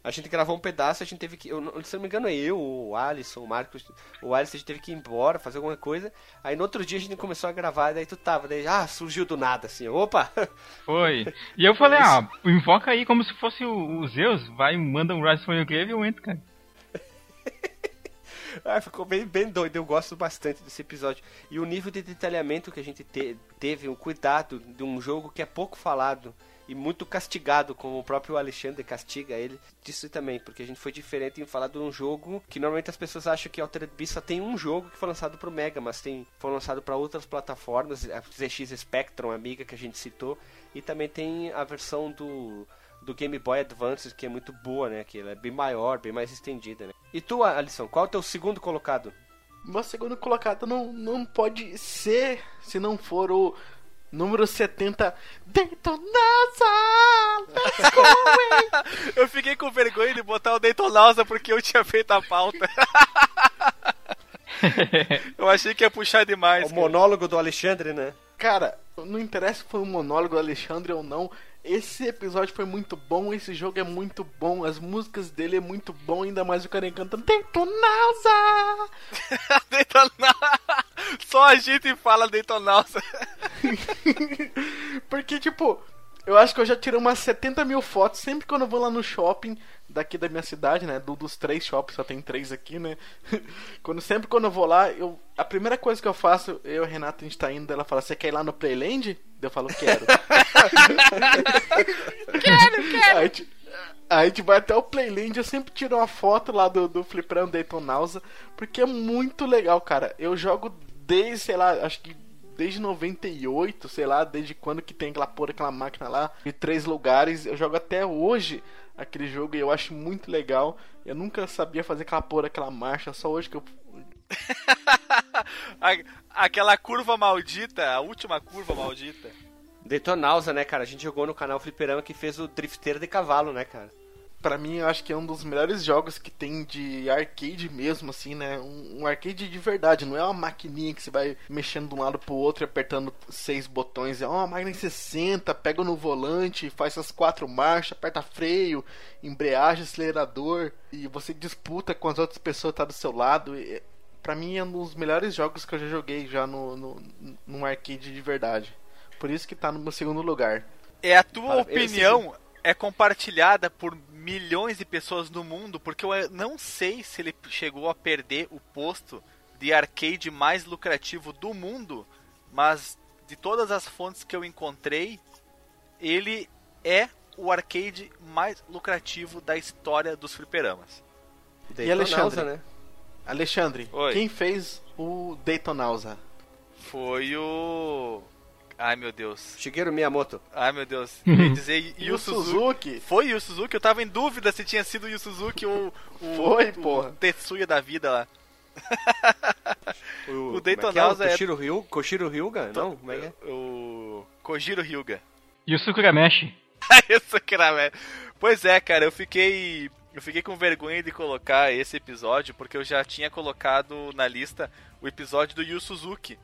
A gente gravou um pedaço, a gente teve que. Eu, se não me engano, é eu, o Alisson, o Marcos, o Alisson, a gente teve que ir embora, fazer alguma coisa. Aí no outro dia a gente começou a gravar, daí tu tava, daí, ah, surgiu do nada, assim, opa! Foi. E eu falei, ah, invoca aí como se fosse o, o Zeus, vai, manda um Rise from Your Grave e eu entro, cara. ah, ficou bem, bem doido, eu gosto bastante desse episódio. E o nível de detalhamento que a gente te, teve, o cuidado de um jogo que é pouco falado e muito castigado, como o próprio Alexandre castiga ele disso também, porque a gente foi diferente em falar de um jogo que normalmente as pessoas acham que Altered Beast só tem um jogo que foi lançado pro Mega, mas tem foi lançado para outras plataformas, a ZX Spectrum, amiga que a gente citou, e também tem a versão do do Game Boy Advance, que é muito boa, né? Que ela é bem maior, bem mais estendida, né? E tu, Alisson, qual é o teu segundo colocado? Meu segundo colocado não, não pode ser se não for o Número 70, Daytonausa! Let's go, Eu fiquei com vergonha de botar o Daytonausa porque eu tinha feito a pauta. eu achei que ia puxar demais. O cara. monólogo do Alexandre, né? Cara, não interessa se foi um monólogo do Alexandre ou não, esse episódio foi muito bom, esse jogo é muito bom, as músicas dele é muito bom, ainda mais o cara cantando Detonausa! Detonausa! Só a gente fala Detonausa. Porque, tipo, eu acho que eu já tirei umas 70 mil fotos sempre quando eu vou lá no shopping daqui da minha cidade, né? Do, dos três shoppings, só tem três aqui, né? quando, sempre quando eu vou lá, eu, a primeira coisa que eu faço, eu e a Renata, a gente tá indo, ela fala, você quer ir lá no Playland? Eu falo, quero. quero, quero. Aí, a gente, a gente vai até o Playland, eu sempre tiro uma foto lá do, do Fliperama Daytonausa, porque é muito legal, cara. Eu jogo desde, sei lá, acho que desde 98, sei lá, desde quando que tem aquela porra, aquela máquina lá, de três lugares. Eu jogo até hoje aquele jogo e eu acho muito legal. Eu nunca sabia fazer aquela porra, aquela marcha, só hoje que eu. aquela curva maldita, a última curva maldita. Detonausa, né, cara? A gente jogou no canal Fliperama que fez o drifteiro de cavalo, né, cara? Para mim, eu acho que é um dos melhores jogos que tem de arcade mesmo, assim, né? Um, um, arcade de verdade, não é uma maquininha que você vai mexendo de um lado pro outro e apertando seis botões. É uma máquina em 60, pega no volante, faz as quatro marchas, aperta freio, embreagem, acelerador, e você disputa com as outras pessoas que tá do seu lado. E, pra mim, é um dos melhores jogos que eu já joguei já no, no, num arcade de verdade. Por isso que tá no meu segundo lugar. É a tua opinião... Esse é compartilhada por milhões de pessoas no mundo, porque eu não sei se ele chegou a perder o posto de arcade mais lucrativo do mundo, mas de todas as fontes que eu encontrei, ele é o arcade mais lucrativo da história dos fliperamas. E Alexandre, né? Alexandre, Oi. quem fez o Daytonausa? Foi o Ai meu Deus. Shigeru Miyamoto. Ai meu Deus. Eu ia dizer Yu Suzuki. Foi Yu Suzuki? Eu tava em dúvida se tinha sido Yu Suzuki ou o, Foi, porra. o Tetsuya da vida lá. o, o Daytonausa é, é... Koshiro, Ryu, Koshiro Ryuga? Não, como é que é? O Kojiro Ryuga. Yusuke Rameshi. Yusuke Rameshi. Pois é, cara, eu fiquei eu fiquei com vergonha de colocar esse episódio porque eu já tinha colocado na lista o episódio do Yu Suzuki.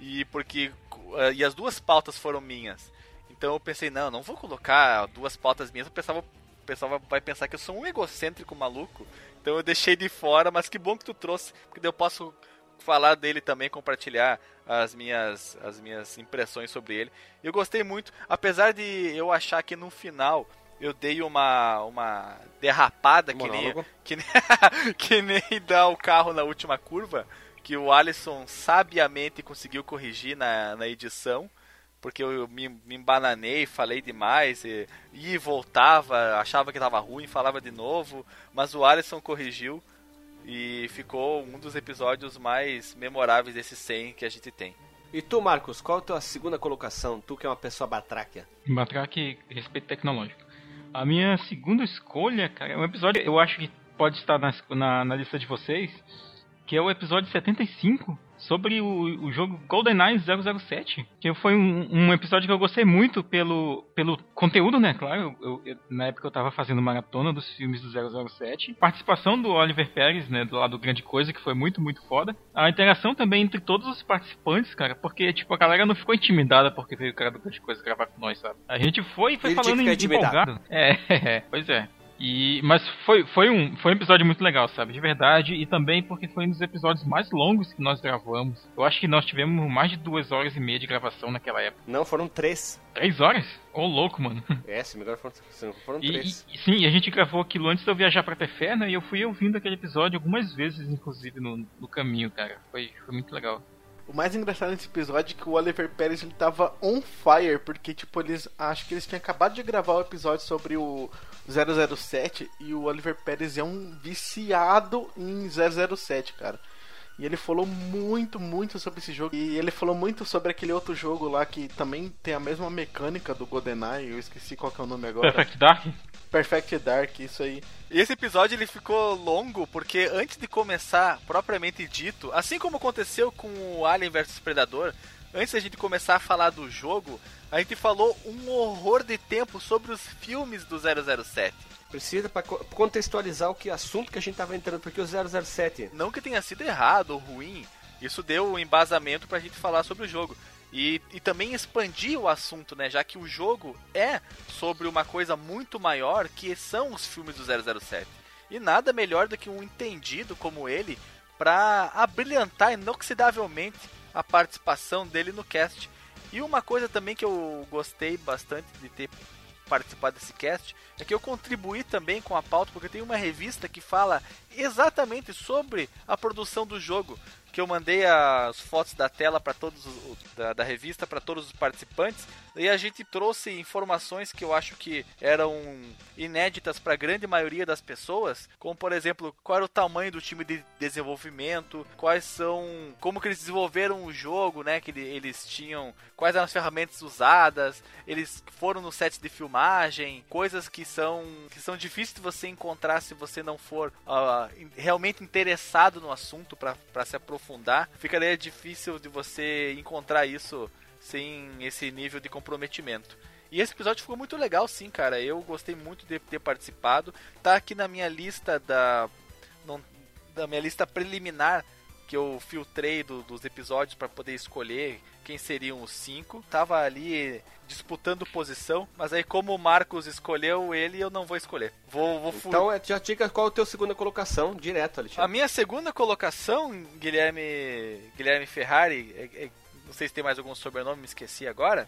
E porque uh, e as duas pautas foram minhas. Então eu pensei, não, não vou colocar duas pautas minhas, o pessoal, o pessoal vai pensar que eu sou um egocêntrico maluco. Então eu deixei de fora, mas que bom que tu trouxe, porque eu posso falar dele também, compartilhar as minhas, as minhas impressões sobre ele. Eu gostei muito, apesar de eu achar que no final eu dei uma, uma derrapada que nem, que nem, que nem dar o carro na última curva que o Alisson sabiamente conseguiu corrigir na, na edição. porque eu me, me embananei, falei demais, e, e voltava, achava que tava ruim, falava de novo, mas o Alisson corrigiu e ficou um dos episódios mais memoráveis desse 100 que a gente tem. E tu, Marcos, qual a tua segunda colocação? Tu que é uma pessoa batráquia. Batraque respeito tecnológico. A minha segunda escolha, cara, é um episódio eu acho que pode estar na, na, na lista de vocês, que é o episódio 75, sobre o, o jogo GoldenEye 007, que foi um, um, episódio que eu gostei muito pelo, pelo conteúdo, né? Claro, eu, eu, na época eu tava fazendo maratona dos filmes do 007. Participação do Oliver Pérez, né? Do lado Grande Coisa, que foi muito, muito foda. A interação também entre todos os participantes, cara, porque, tipo, a galera não ficou intimidada porque veio o cara do Grande Coisa gravar com nós, sabe? A gente foi e foi Ele falando em empolgado. É, é, pois é. E, mas foi, foi, um, foi um episódio muito legal, sabe? De verdade. E também porque foi um dos episódios mais longos que nós gravamos. Eu acho que nós tivemos mais de duas horas e meia de gravação naquela época. Não, foram três. Três horas? Ô, oh, louco, mano. É, se me engano foram, foram e, três. E, sim, a gente gravou aquilo antes de eu viajar pra Tefé, né? E eu fui ouvindo aquele episódio algumas vezes, inclusive, no, no caminho, cara. Foi, foi muito legal. O mais engraçado nesse episódio é que o Oliver Pérez ele tava on fire, porque, tipo, eles. Acho que eles tinham acabado de gravar o episódio sobre o 007 e o Oliver Pérez é um viciado em 007, cara. E ele falou muito, muito sobre esse jogo. E ele falou muito sobre aquele outro jogo lá que também tem a mesma mecânica do GoldenEye. Eu esqueci qual é o nome agora. Perfect Dark? Perfect Dark, isso aí. E esse episódio ele ficou longo porque antes de começar, propriamente dito, assim como aconteceu com o Alien vs Predador, antes da gente começar a falar do jogo, a gente falou um horror de tempo sobre os filmes do 007. Precisa para contextualizar o que assunto que a gente tava entrando, porque o 007. Não que tenha sido errado ou ruim, isso deu um embasamento pra gente falar sobre o jogo. E, e também expandir o assunto, né? Já que o jogo é sobre uma coisa muito maior que são os filmes do 007. E nada melhor do que um entendido como ele para abrilhantar inoxidavelmente a participação dele no cast. E uma coisa também que eu gostei bastante de ter participar desse cast é que eu contribuí também com a pauta porque tem uma revista que fala exatamente sobre a produção do jogo que eu mandei as fotos da tela para todos da, da revista para todos os participantes e a gente trouxe informações que eu acho que eram inéditas para a grande maioria das pessoas, como por exemplo, qual era o tamanho do time de desenvolvimento, quais são, como que eles desenvolveram o jogo, né, que eles tinham, quais eram as ferramentas usadas, eles foram no set de filmagem, coisas que são que são difíceis de você encontrar se você não for uh, realmente interessado no assunto para se aprofundar. Ficaria difícil de você encontrar isso sem esse nível de comprometimento. E esse episódio ficou muito legal, sim, cara. Eu gostei muito de ter participado. Tá aqui na minha lista da. Não, da minha lista preliminar que eu filtrei do, dos episódios para poder escolher quem seriam os cinco. Tava ali disputando posição, mas aí como o Marcos escolheu ele, eu não vou escolher. Vou, vou Então é, já diga qual é a tua segunda colocação, direto, Alexandre. A minha segunda colocação, Guilherme, Guilherme Ferrari, é, é, não sei se tem mais algum sobrenome, me esqueci agora.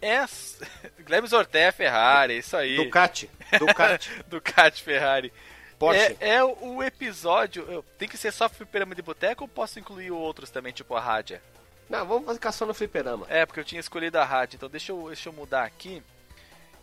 É Guilherme Zorté Ferrari, isso aí. Ducati. Ducati. Ducati Ferrari. Porsche. É, é o episódio. Tem que ser só fliperama de boteco ou posso incluir outros também, tipo a rádia? Não, vamos ficar só no fliperama. É, porque eu tinha escolhido a rádio, então deixa eu, deixa eu mudar aqui.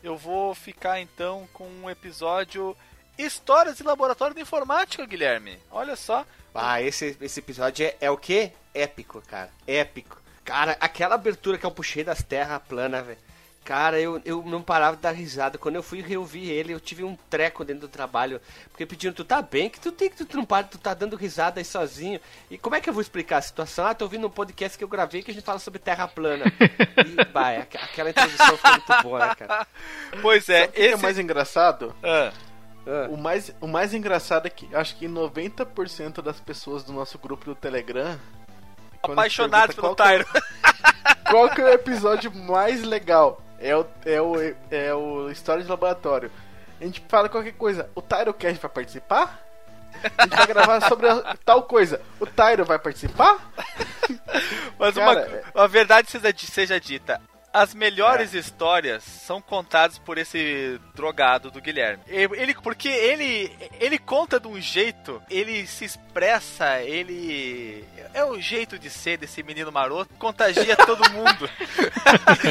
Eu vou ficar então com um episódio Histórias de Laboratório de Informática, Guilherme. Olha só. Ah, esse, esse episódio é, é o quê? Épico, cara. Épico. Cara, aquela abertura que eu puxei das terras planas, velho. Cara, eu, eu não parava de dar risada. Quando eu fui reouvir ele, eu tive um treco dentro do trabalho. Porque pedindo, tu tá bem? Que tu tem que tu não para, tu tá dando risada aí sozinho. E como é que eu vou explicar a situação? Ah, tô ouvindo um podcast que eu gravei que a gente fala sobre terra plana. e, vai, aquela introdução foi muito boa, né, cara? Pois é, Sabe esse... esse é o mais engraçado? Ah. Ah. O, mais, o mais engraçado é que acho que 90% das pessoas do nosso grupo do Telegram. Apaixonados pelo Tyro. Qual que é o episódio mais legal? É o, é o, é o História de Laboratório. A gente fala qualquer coisa. O Tyro quer vai participar? A gente vai gravar sobre tal coisa. O Tyro vai participar? Mas Cara, uma, a verdade seja, seja dita. As melhores é. histórias são contadas por esse drogado do Guilherme. Ele, porque ele, ele conta de um jeito, ele se expressa, ele é o jeito de ser desse menino maroto, contagia todo mundo.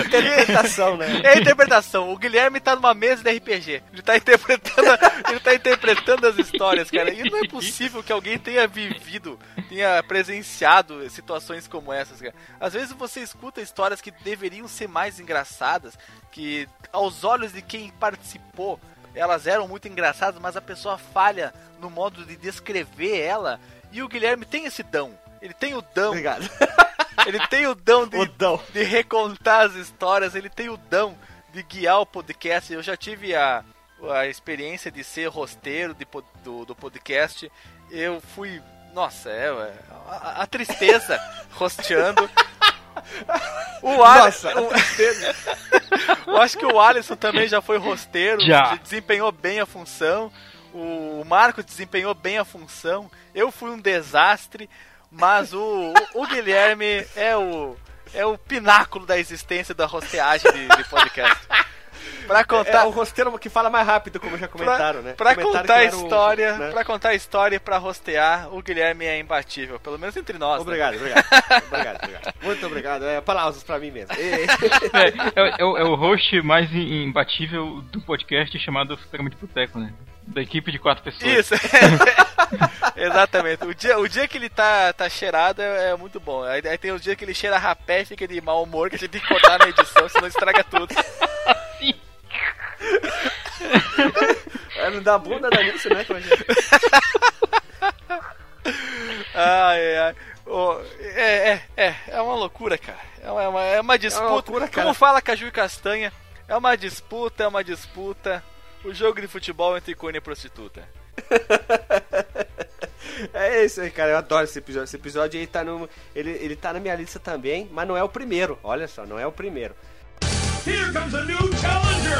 interpretação, né? É a interpretação. O Guilherme tá numa mesa de RPG. Ele tá interpretando, ele tá interpretando as histórias, cara. E não é possível que alguém tenha vivido, tenha presenciado situações como essas, cara. Às vezes você escuta histórias que deveriam ser mais engraçadas, que aos olhos de quem participou, elas eram muito engraçadas, mas a pessoa falha no modo de descrever ela. E o Guilherme tem esse dom. Ele tem o dom. Obrigado. Ele tem o dom de, o dom. de recontar as histórias, ele tem o dom de guiar o podcast. Eu já tive a, a experiência de ser rosteiro de, do, do podcast. Eu fui. Nossa, é, é a, a tristeza rosteando. O Alisson. Eu acho que o Alisson também já foi rosteiro, já. desempenhou bem a função. O Marco desempenhou bem a função. Eu fui um desastre. Mas o, o, o, Guilherme é o, é o pináculo da existência da rosteagem de, de podcast. Pra contar... É, é o rosteiro que fala mais rápido, como já comentaram, pra, né? Pra contar a história, um, né? pra contar a história e pra rostear, o Guilherme é imbatível, pelo menos entre nós. Obrigado, né? obrigado. obrigado, obrigado. Muito obrigado. É, aplausos pra mim mesmo. é, é, é, o host mais imbatível do podcast chamado de Boteco, né? Da equipe de quatro pessoas. Isso. Exatamente. O dia, o dia que ele tá, tá cheirado é, é muito bom. Aí, aí, tem o dia que ele cheira rapé e fica de mau humor, que a gente tem que cortar na edição, senão estraga tudo. É, não dá bunda da nisso, né? ai, ai. Oh, é, é, é, é uma loucura, cara. É uma, é uma, é uma disputa. É uma loucura, Como fala Caju e Castanha, é uma disputa, é uma disputa. O jogo de futebol entre corno e prostituta. é isso aí, cara. Eu adoro esse episódio. Esse episódio aí tá no. Ele, ele tá na minha lista também, mas não é o primeiro. Olha só, não é o primeiro. Here comes a new challenger!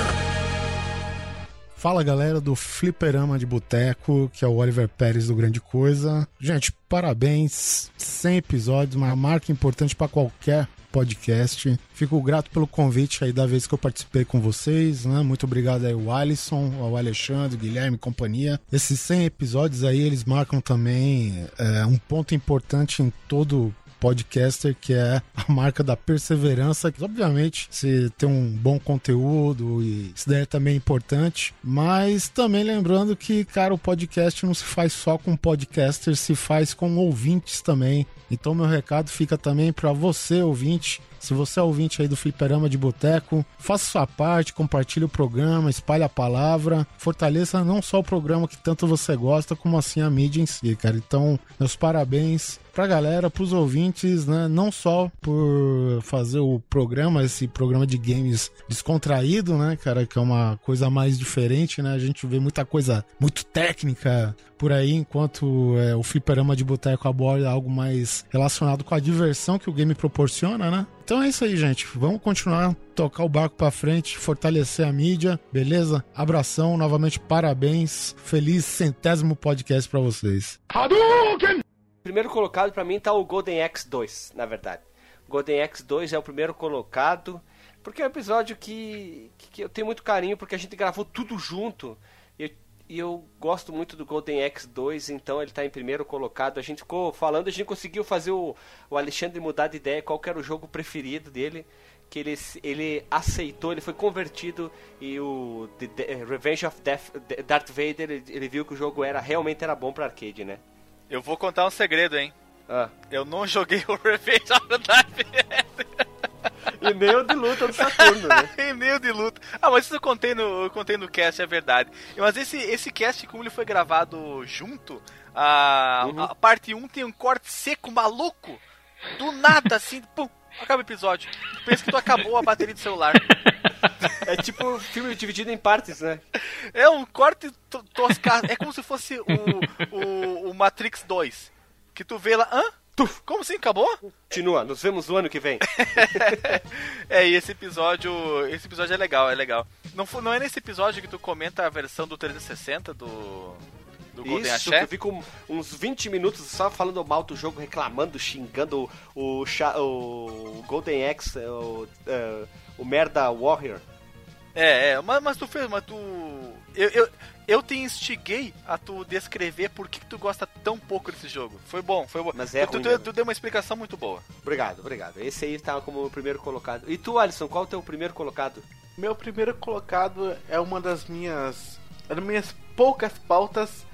Fala galera do Fliperama de Boteco, que é o Oliver Pérez do Grande Coisa. Gente, parabéns, 100 episódios, uma marca importante para qualquer podcast. Fico grato pelo convite aí da vez que eu participei com vocês, né? Muito obrigado aí ao Alisson, ao Alexandre, Guilherme e companhia. Esses 100 episódios aí, eles marcam também é, um ponto importante em todo podcaster, que é a marca da perseverança, que obviamente se tem um bom conteúdo e isso daí é também importante, mas também lembrando que, cara, o podcast não se faz só com podcasters, se faz com ouvintes também. Então meu recado fica também para você, ouvinte, se você é ouvinte aí do Fliperama de Boteco, faça sua parte, compartilhe o programa, espalhe a palavra, fortaleça não só o programa que tanto você gosta, como assim a mídia em si, cara. Então, meus parabéns pra galera, pros ouvintes, né? Não só por fazer o programa, esse programa de games descontraído, né, cara? Que é uma coisa mais diferente, né? A gente vê muita coisa muito técnica por aí, enquanto é, o fliperama de boteco aborda algo mais relacionado com a diversão que o game proporciona, né? Então é isso aí, gente. Vamos continuar tocar o barco para frente, fortalecer a mídia, beleza? Abração, novamente parabéns. Feliz centésimo podcast para vocês. Hadouken! primeiro colocado para mim tá o Golden X2, na verdade. Golden X2 é o primeiro colocado, porque é um episódio que, que eu tenho muito carinho, porque a gente gravou tudo junto. E, e eu gosto muito do Golden X2, então ele está em primeiro colocado. A gente ficou falando, a gente conseguiu fazer o, o Alexandre mudar de ideia qual era o jogo preferido dele que ele, ele aceitou, ele foi convertido e o The, The Revenge of Death, Darth Vader, ele, ele, viu que o jogo era realmente era bom para arcade, né? Eu vou contar um segredo, hein? Ah. Eu não joguei o Revenge of Darth E nem o de luta do Saturno, né? e o de luta. Ah, mas isso eu contei no, eu contei no cast, é verdade. Mas esse, esse cast, como ele foi gravado junto, a, uhum. a parte 1 tem um corte seco maluco. Do nada, assim, pum, acaba o episódio. Pensa que tu acabou a bateria do celular. É tipo filme dividido em partes, né? É um corte toscado. É como se fosse o, o, o, Matrix 2. Que tu vê lá. Hã? Tuf, como assim? Acabou? Continua, nos vemos no ano que vem. é, e esse episódio. Esse episódio é legal, é legal. Não, não é nesse episódio que tu comenta a versão do 360 do. Do Golden Isso, Axé? eu fico uns 20 minutos só falando mal do jogo, reclamando, xingando o, o, o Golden Axe, o, eh, o merda Warrior. É, é, mas, mas tu fez, mas tu. Eu, eu, eu te instiguei a tu descrever por que, que tu gosta tão pouco desse jogo. Foi bom, foi bom. Mas é tu, ruim tu, tu deu uma explicação muito boa. Obrigado, obrigado. Esse aí tava como o primeiro colocado. E tu, Alisson, qual é o teu primeiro colocado? Meu primeiro colocado é uma das minhas, das minhas poucas pautas,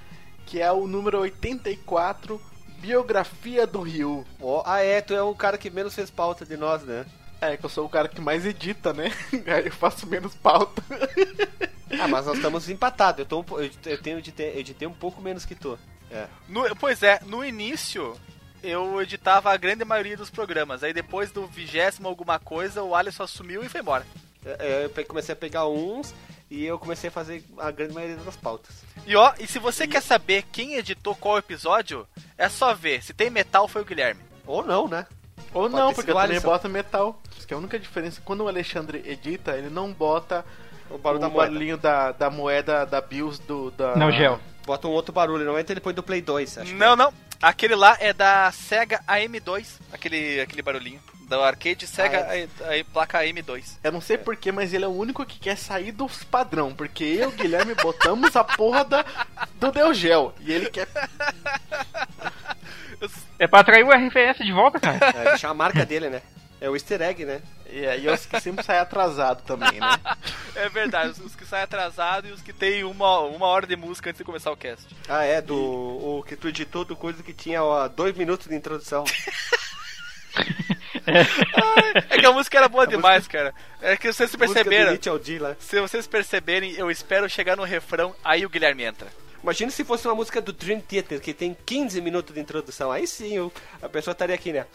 que é o número 84, Biografia do Ryu. Ó, ah, é, tu é o cara que menos fez pauta de nós, né? É, que eu sou o cara que mais edita, né? Aí eu faço menos pauta. Ah, mas nós estamos empatados. Eu, tô eu, eu tenho editei, editei um pouco menos que tu. É. No- pois é, no início eu editava a grande maioria dos programas. Aí depois do vigésimo alguma coisa, o Alisson assumiu e foi embora. É, Eu pe- comecei a pegar uns e eu comecei a fazer a grande maioria das pautas. E ó, e se você quer saber quem editou qual episódio, é só ver. Se tem metal, foi o Guilherme. Ou não, né? Ou Pode não, porque também Alisson. boto metal. Isso que é a única diferença. Quando o Alexandre edita, ele não bota O barulho o da moeda. barulhinho da, da moeda da BIOS do. Da... Não, gel. Bota um outro barulho, normalmente ele põe do Play 2. Acho que Não, não. Aquele lá é da Sega AM2. Aquele, aquele barulhinho. Da arcade Sega Ah, a, a- placa AM2. Eu não sei porquê, mas ele é o único que quer sair dos padrão. Porque eu e o Guilherme botamos a porra da, do Deu Gel. E ele quer. É pra atrair o RFS de volta, cara. É, deixar a marca dele, né? É o easter egg, né? E aí eu que sempre sai atrasado também, né? É verdade, os, os que saem atrasados e os que tem uma, uma hora de música antes de começar o cast. Ah, é, do. O que tu editou do coisa que tinha ó, dois minutos de introdução. É que a música era boa demais, cara. É que vocês Música perceberam. Lá. Se vocês perceberem, eu espero chegar no refrão, aí o Guilherme entra. Imagina se fosse uma música do Dream Theater, que tem 15 minutos de introdução. Aí sim, a pessoa estaria aqui, né?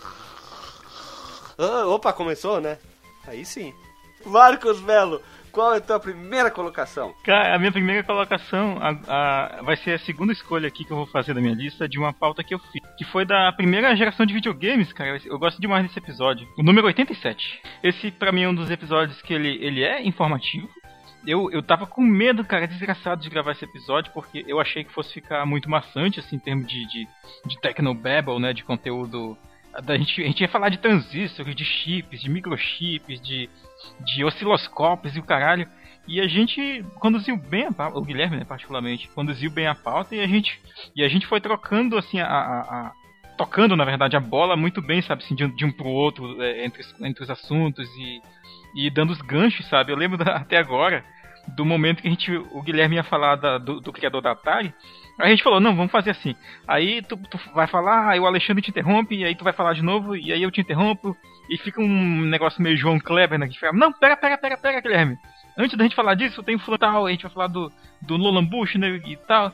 Ah, opa, começou, né? Aí sim. Marcos Melo, qual é a tua primeira colocação? Cara, a minha primeira colocação a- a- vai ser a segunda escolha aqui que eu vou fazer da minha lista de uma pauta que eu fiz, que foi da primeira geração de videogames, cara. Eu gosto demais desse episódio. O número 87. Esse, pra mim, é um dos episódios que ele, ele é informativo. Eu, eu tava com medo, cara, desgraçado de gravar esse episódio, porque eu achei que fosse ficar muito maçante, assim, em termos de, de, de Technobabble, né, de conteúdo... Da gente, a gente ia falar de transistores, de chips, de microchips, de, de osciloscópios e o caralho. E a gente conduziu bem a pauta, o Guilherme, né, particularmente, conduziu bem a pauta e a gente, e a gente foi trocando, assim, a, a- a- tocando, na verdade, a bola muito bem, sabe, assim, de um, de um pro outro, é, entre, entre os assuntos e, e dando os ganchos, sabe. Eu lembro da- até agora do momento que a gente, o Guilherme ia falar da- do, do criador da Atari. A gente falou, não, vamos fazer assim. Aí tu, tu vai falar, aí o Alexandre te interrompe, e aí tu vai falar de novo, e aí eu te interrompo, e fica um negócio meio João Kleber, né? Que fica, não, pera, pera, pera, pera, Guilherme. Antes da gente falar disso, tem o fulano tal, a gente vai falar do, do Nolan Bush, né, e tal.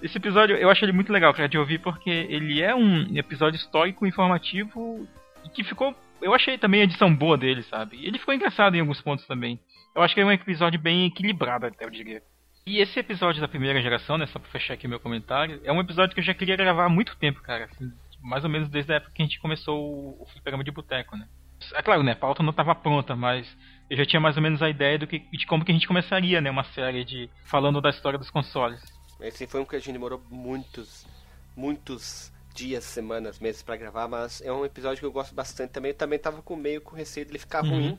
Esse episódio eu acho ele muito legal, cara, de ouvir, porque ele é um episódio histórico, informativo, que ficou. Eu achei também a edição boa dele, sabe? Ele ficou engraçado em alguns pontos também. Eu acho que é um episódio bem equilibrado, até eu diria. E esse episódio da primeira geração, né, só pra fechar aqui meu comentário, é um episódio que eu já queria gravar há muito tempo, cara. assim, mais ou menos desde a época que a gente começou o, o fliperama de boteco, né. É claro, né, a pauta não estava pronta, mas eu já tinha mais ou menos a ideia do que, de como que a gente começaria, né, uma série de falando da história dos consoles. Esse foi um que a gente demorou muitos, muitos dias, semanas, meses pra gravar, mas é um episódio que eu gosto bastante também. Eu também tava com meio com receio dele ficar Uhum. ruim,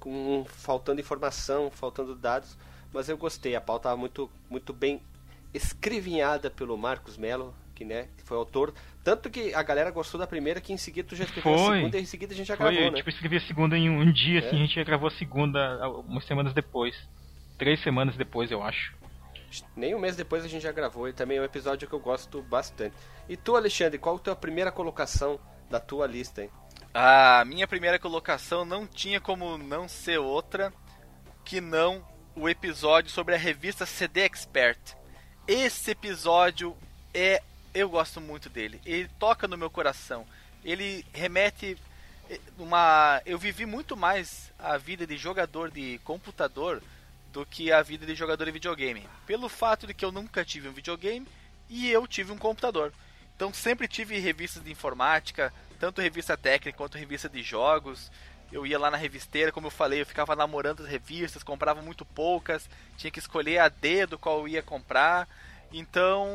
com faltando informação, faltando dados, mas eu gostei. A pauta tava muito, muito bem escrevinhada pelo Marcos Melo, que né, que foi autor. Tanto que a galera gostou da primeira, que em seguida tu já escreveu a Foi. segunda e em seguida a gente já Foi, gravou, eu, né? tipo, escrevi a segunda em um, dia, assim, É. a gente já gravou a segunda umas semanas depois. Três semanas depois, eu acho. Nem um mês depois a gente já gravou e também é um episódio que eu gosto bastante. E tu, Alexandre, qual a tua primeira colocação da tua lista, hein? A minha primeira colocação não tinha como não ser outra que não o episódio sobre a revista CD Expert. Esse episódio é. Eu gosto muito dele. Ele toca no meu coração. Ele remete eh, uma. Eu vivi muito mais a vida de jogador de computador do que a vida de jogador de videogame. Pelo fato de que eu nunca tive um videogame e eu tive um computador. Então sempre tive revistas de informática, tanto revista técnica quanto revista de jogos. Eu ia lá na revisteira, como eu falei, eu ficava namorando as revistas, comprava muito poucas, tinha que escolher a dedo qual eu ia comprar. Então,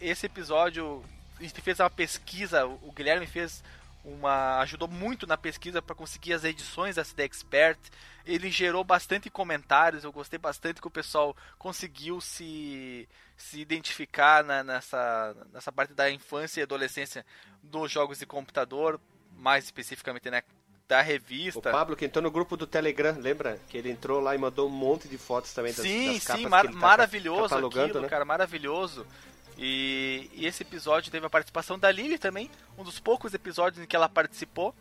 esse episódio, a gente fez uma pesquisa, o Guilherme fez uma ajudou muito na pesquisa para conseguir as edições da CD Expert. Ele gerou bastante comentários, eu gostei bastante que o pessoal conseguiu se, se identificar na, nessa, nessa parte da infância e adolescência dos jogos de computador, mais especificamente né, da revista. O Pablo que entrou no grupo do Telegram, lembra? Que ele entrou lá e mandou um monte de fotos também das, sim, das Sim, mar tá maravilhoso aquilo, né? cara, maravilhoso. E, e, esse episódio teve a participação da Lily também, um dos poucos episódios em que ela participou.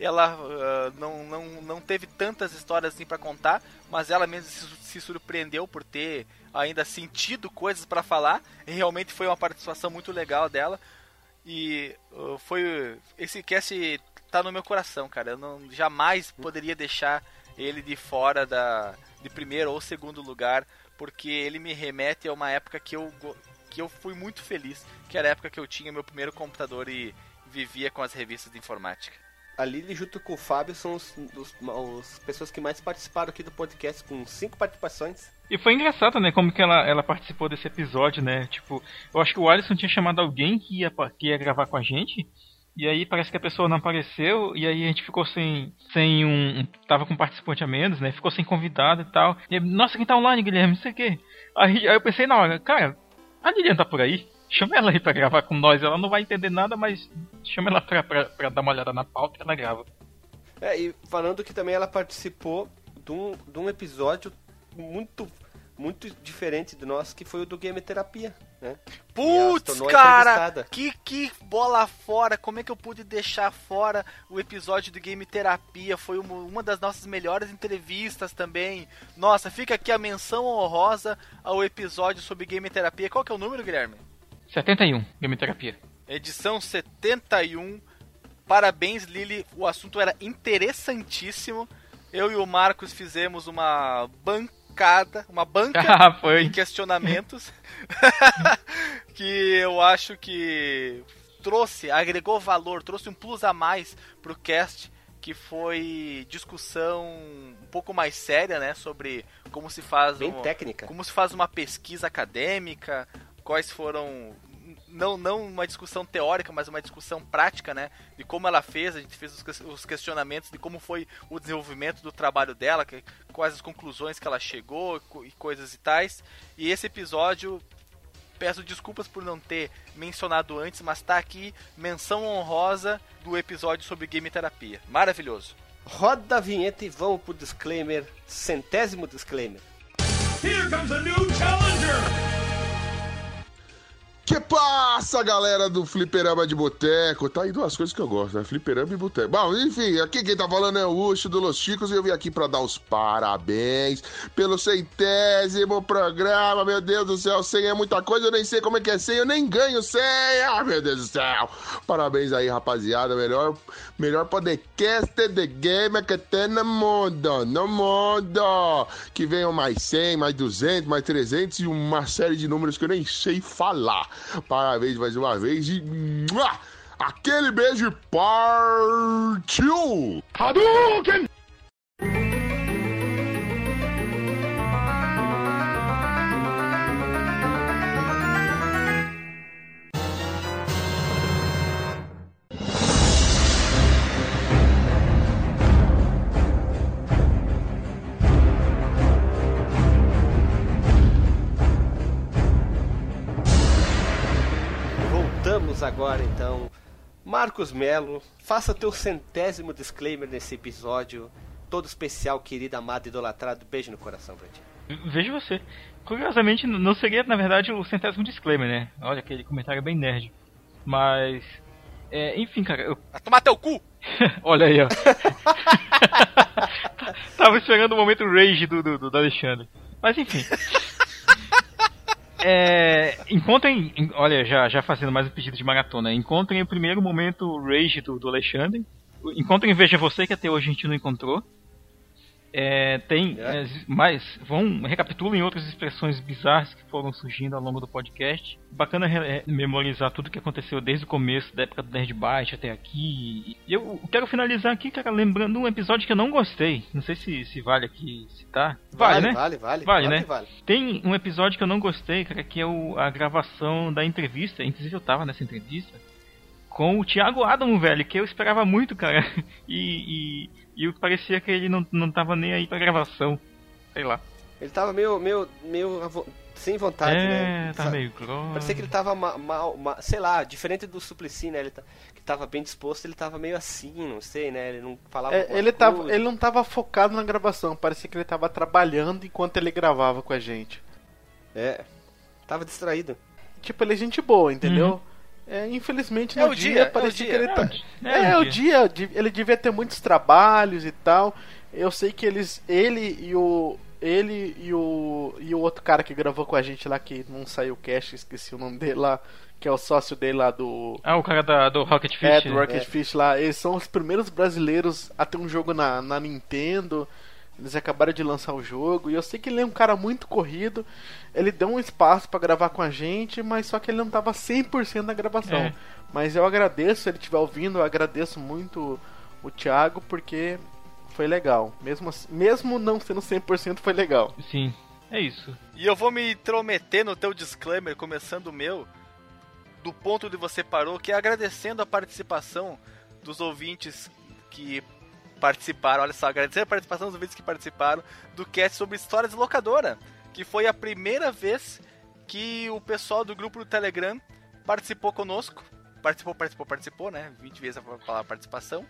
Ela uh, não, não, não teve tantas histórias assim para contar, mas ela mesma se, se, surpreendeu por ter ainda sentido coisas para falar. E realmente foi uma participação muito legal dela. E uh, foi esse cast tá no meu coração, cara. Eu não jamais poderia deixar ele de fora da de primeiro ou segundo lugar, porque ele me remete a uma época que eu que eu fui muito feliz, que era a época que eu tinha meu primeiro computador e vivia com as revistas de informática. A Lili junto com o Fábio são os, os, os, pessoas que mais participaram aqui do podcast, com cinco participações. E foi engraçado, né, como que ela, ela participou desse episódio, né? Tipo, eu acho que o Alisson tinha chamado alguém que ia, que ia gravar com a gente. E aí parece que a pessoa não apareceu, e aí a gente ficou sem, sem um. Tava com um participante a menos, né? Ficou sem convidado e tal. E, Nossa, quem tá online, Guilherme? Não sei o quê. Aí, aí eu pensei, na hora, cara, a Lilian tá por aí. Chama ela aí pra gravar com nós. Ela não vai entender nada, mas chama ela pra, pra, pra dar uma olhada na pauta e ela grava. É, e falando que também ela participou de um, de um episódio muito muito diferente do nosso, que foi o do Game Terapia, né? Putz, cara! Que, que bola fora! Como é que eu pude deixar fora o episódio do Game Terapia? Foi uma, uma das nossas melhores entrevistas também. Nossa, fica aqui a menção honrosa ao episódio sobre Game Terapia. Qual que é o número, Guilherme? 71, Game Terapia. Edição 71. Parabéns, Lili. O assunto era interessantíssimo. Eu e o Marcos fizemos uma banca bancada, uma banca ah, em questionamentos que eu acho que trouxe, agregou valor, trouxe um plus a mais pro cast, que foi discussão um pouco mais séria, né, sobre como se faz Bem um, técnica. como se faz uma pesquisa acadêmica, quais foram não, não uma discussão teórica, mas uma discussão prática, né? De como ela fez, a gente fez os questionamentos de como foi o desenvolvimento do trabalho dela, que, quais as conclusões que ela chegou e coisas e tais. E esse episódio, peço desculpas por não ter mencionado antes, mas tá aqui menção honrosa do episódio sobre game terapia. Maravilhoso. Roda a vinheta e vamos pro disclaimer, centésimo disclaimer. Here comes a new challenger! Que passa, galera do Fliperama de Boteco? Tá aí duas coisas que eu gosto, né? Fliperama e Boteco. Bom, enfim, aqui quem tá falando é o Ucho do Los Chicos e eu vim aqui pra dar os parabéns pelo centésimo programa. Meu Deus do céu, 100 é muita coisa, eu nem sei como é que é 100, eu nem ganho 100. Ah, meu Deus do céu. Parabéns aí, rapaziada. Melhor, melhor podcast de game que tem no mundo. No mundo. Que venham mais 100, mais 200, mais 300 e uma série de números que eu nem sei falar. Parabéns mais uma vez e. Aquele beijo partiu! Hadouken! Agora então. Marcos Melo, faça teu centésimo disclaimer nesse episódio todo especial, querido, amado, idolatrado. Beijo no coração pra ti. Veja você. Curiosamente, não seria, na verdade, o centésimo disclaimer, né? Olha, aquele comentário bem nerd. Mas. É, enfim, cara. Eu... Vai tomar teu cu! Olha aí, ó. Tava esperando o momento rage do, do, do Alexandre. Mas enfim. É, encontrem, olha, já, já fazendo mais um pedido de maratona, encontrem o primeiro momento rage do, do Alexandre. Encontrem Veja Você, que até hoje a gente não encontrou. É, tem é. mais. Vão recapitulem outras expressões bizarras que foram surgindo ao longo do podcast. Bacana é, memorizar tudo que aconteceu desde o começo da época do Nerd Byte até aqui. E eu quero finalizar aqui, cara, lembrando um episódio que eu não gostei. Não sei se, se vale aqui citar. Vale, vale né? Vale, vale. Vale, né? Vale. Tem um episódio que eu não gostei, cara, que é o, a gravação da entrevista. Inclusive eu tava nessa entrevista com o Thiago Adam, velho, que eu esperava muito, cara. E, e, e parecia que ele não, não tava nem aí pra gravação. Sei lá. Ele tava meio, meio, meio sem vontade, é, né? tá meio grosso. Parecia que ele tava mal, mal, mal, sei lá, diferente do Suplicy, né? Ele tá, que tava bem disposto, ele tava meio assim, não sei, né? Ele não falava é, ele, tava, ele não tava focado na gravação, parecia que ele tava trabalhando enquanto ele gravava com a gente. É, tava distraído. Tipo, ele é gente boa, entendeu? Uhum. É, infelizmente no é dia, dia parecia que ele tá. É, é, o dia. Ele devia ter muitos trabalhos e tal. Eu sei que eles. Ele e o. Ele e o. E o outro cara que gravou com a gente lá, que não saiu o cast, esqueci o nome dele lá, que é o sócio dele lá do. Ah, o cara da, do Rocket Fish. É, do Rocket é. Fish lá. Eles são os primeiros brasileiros a ter um jogo na, na Nintendo. Eles acabaram de lançar o jogo e eu sei que ele é um cara muito corrido. Ele deu um espaço para gravar com a gente, mas só que ele não tava 100% na gravação. É. Mas eu agradeço, se ele estiver ouvindo, eu agradeço muito o Thiago porque foi legal. Mesmo assim, mesmo não sendo 100% foi legal. Sim. É isso. E eu vou me intrometer no teu disclaimer, começando o meu, do ponto de você parou, que é agradecendo a participação dos ouvintes que participaram, olha só, agradecer a participação dos ouvintes que participaram do cast sobre histórias de locadora, que foi a primeira vez que o pessoal do grupo do Telegram participou conosco. Participou, participou, participou, né? 20 vezes a palavra participação.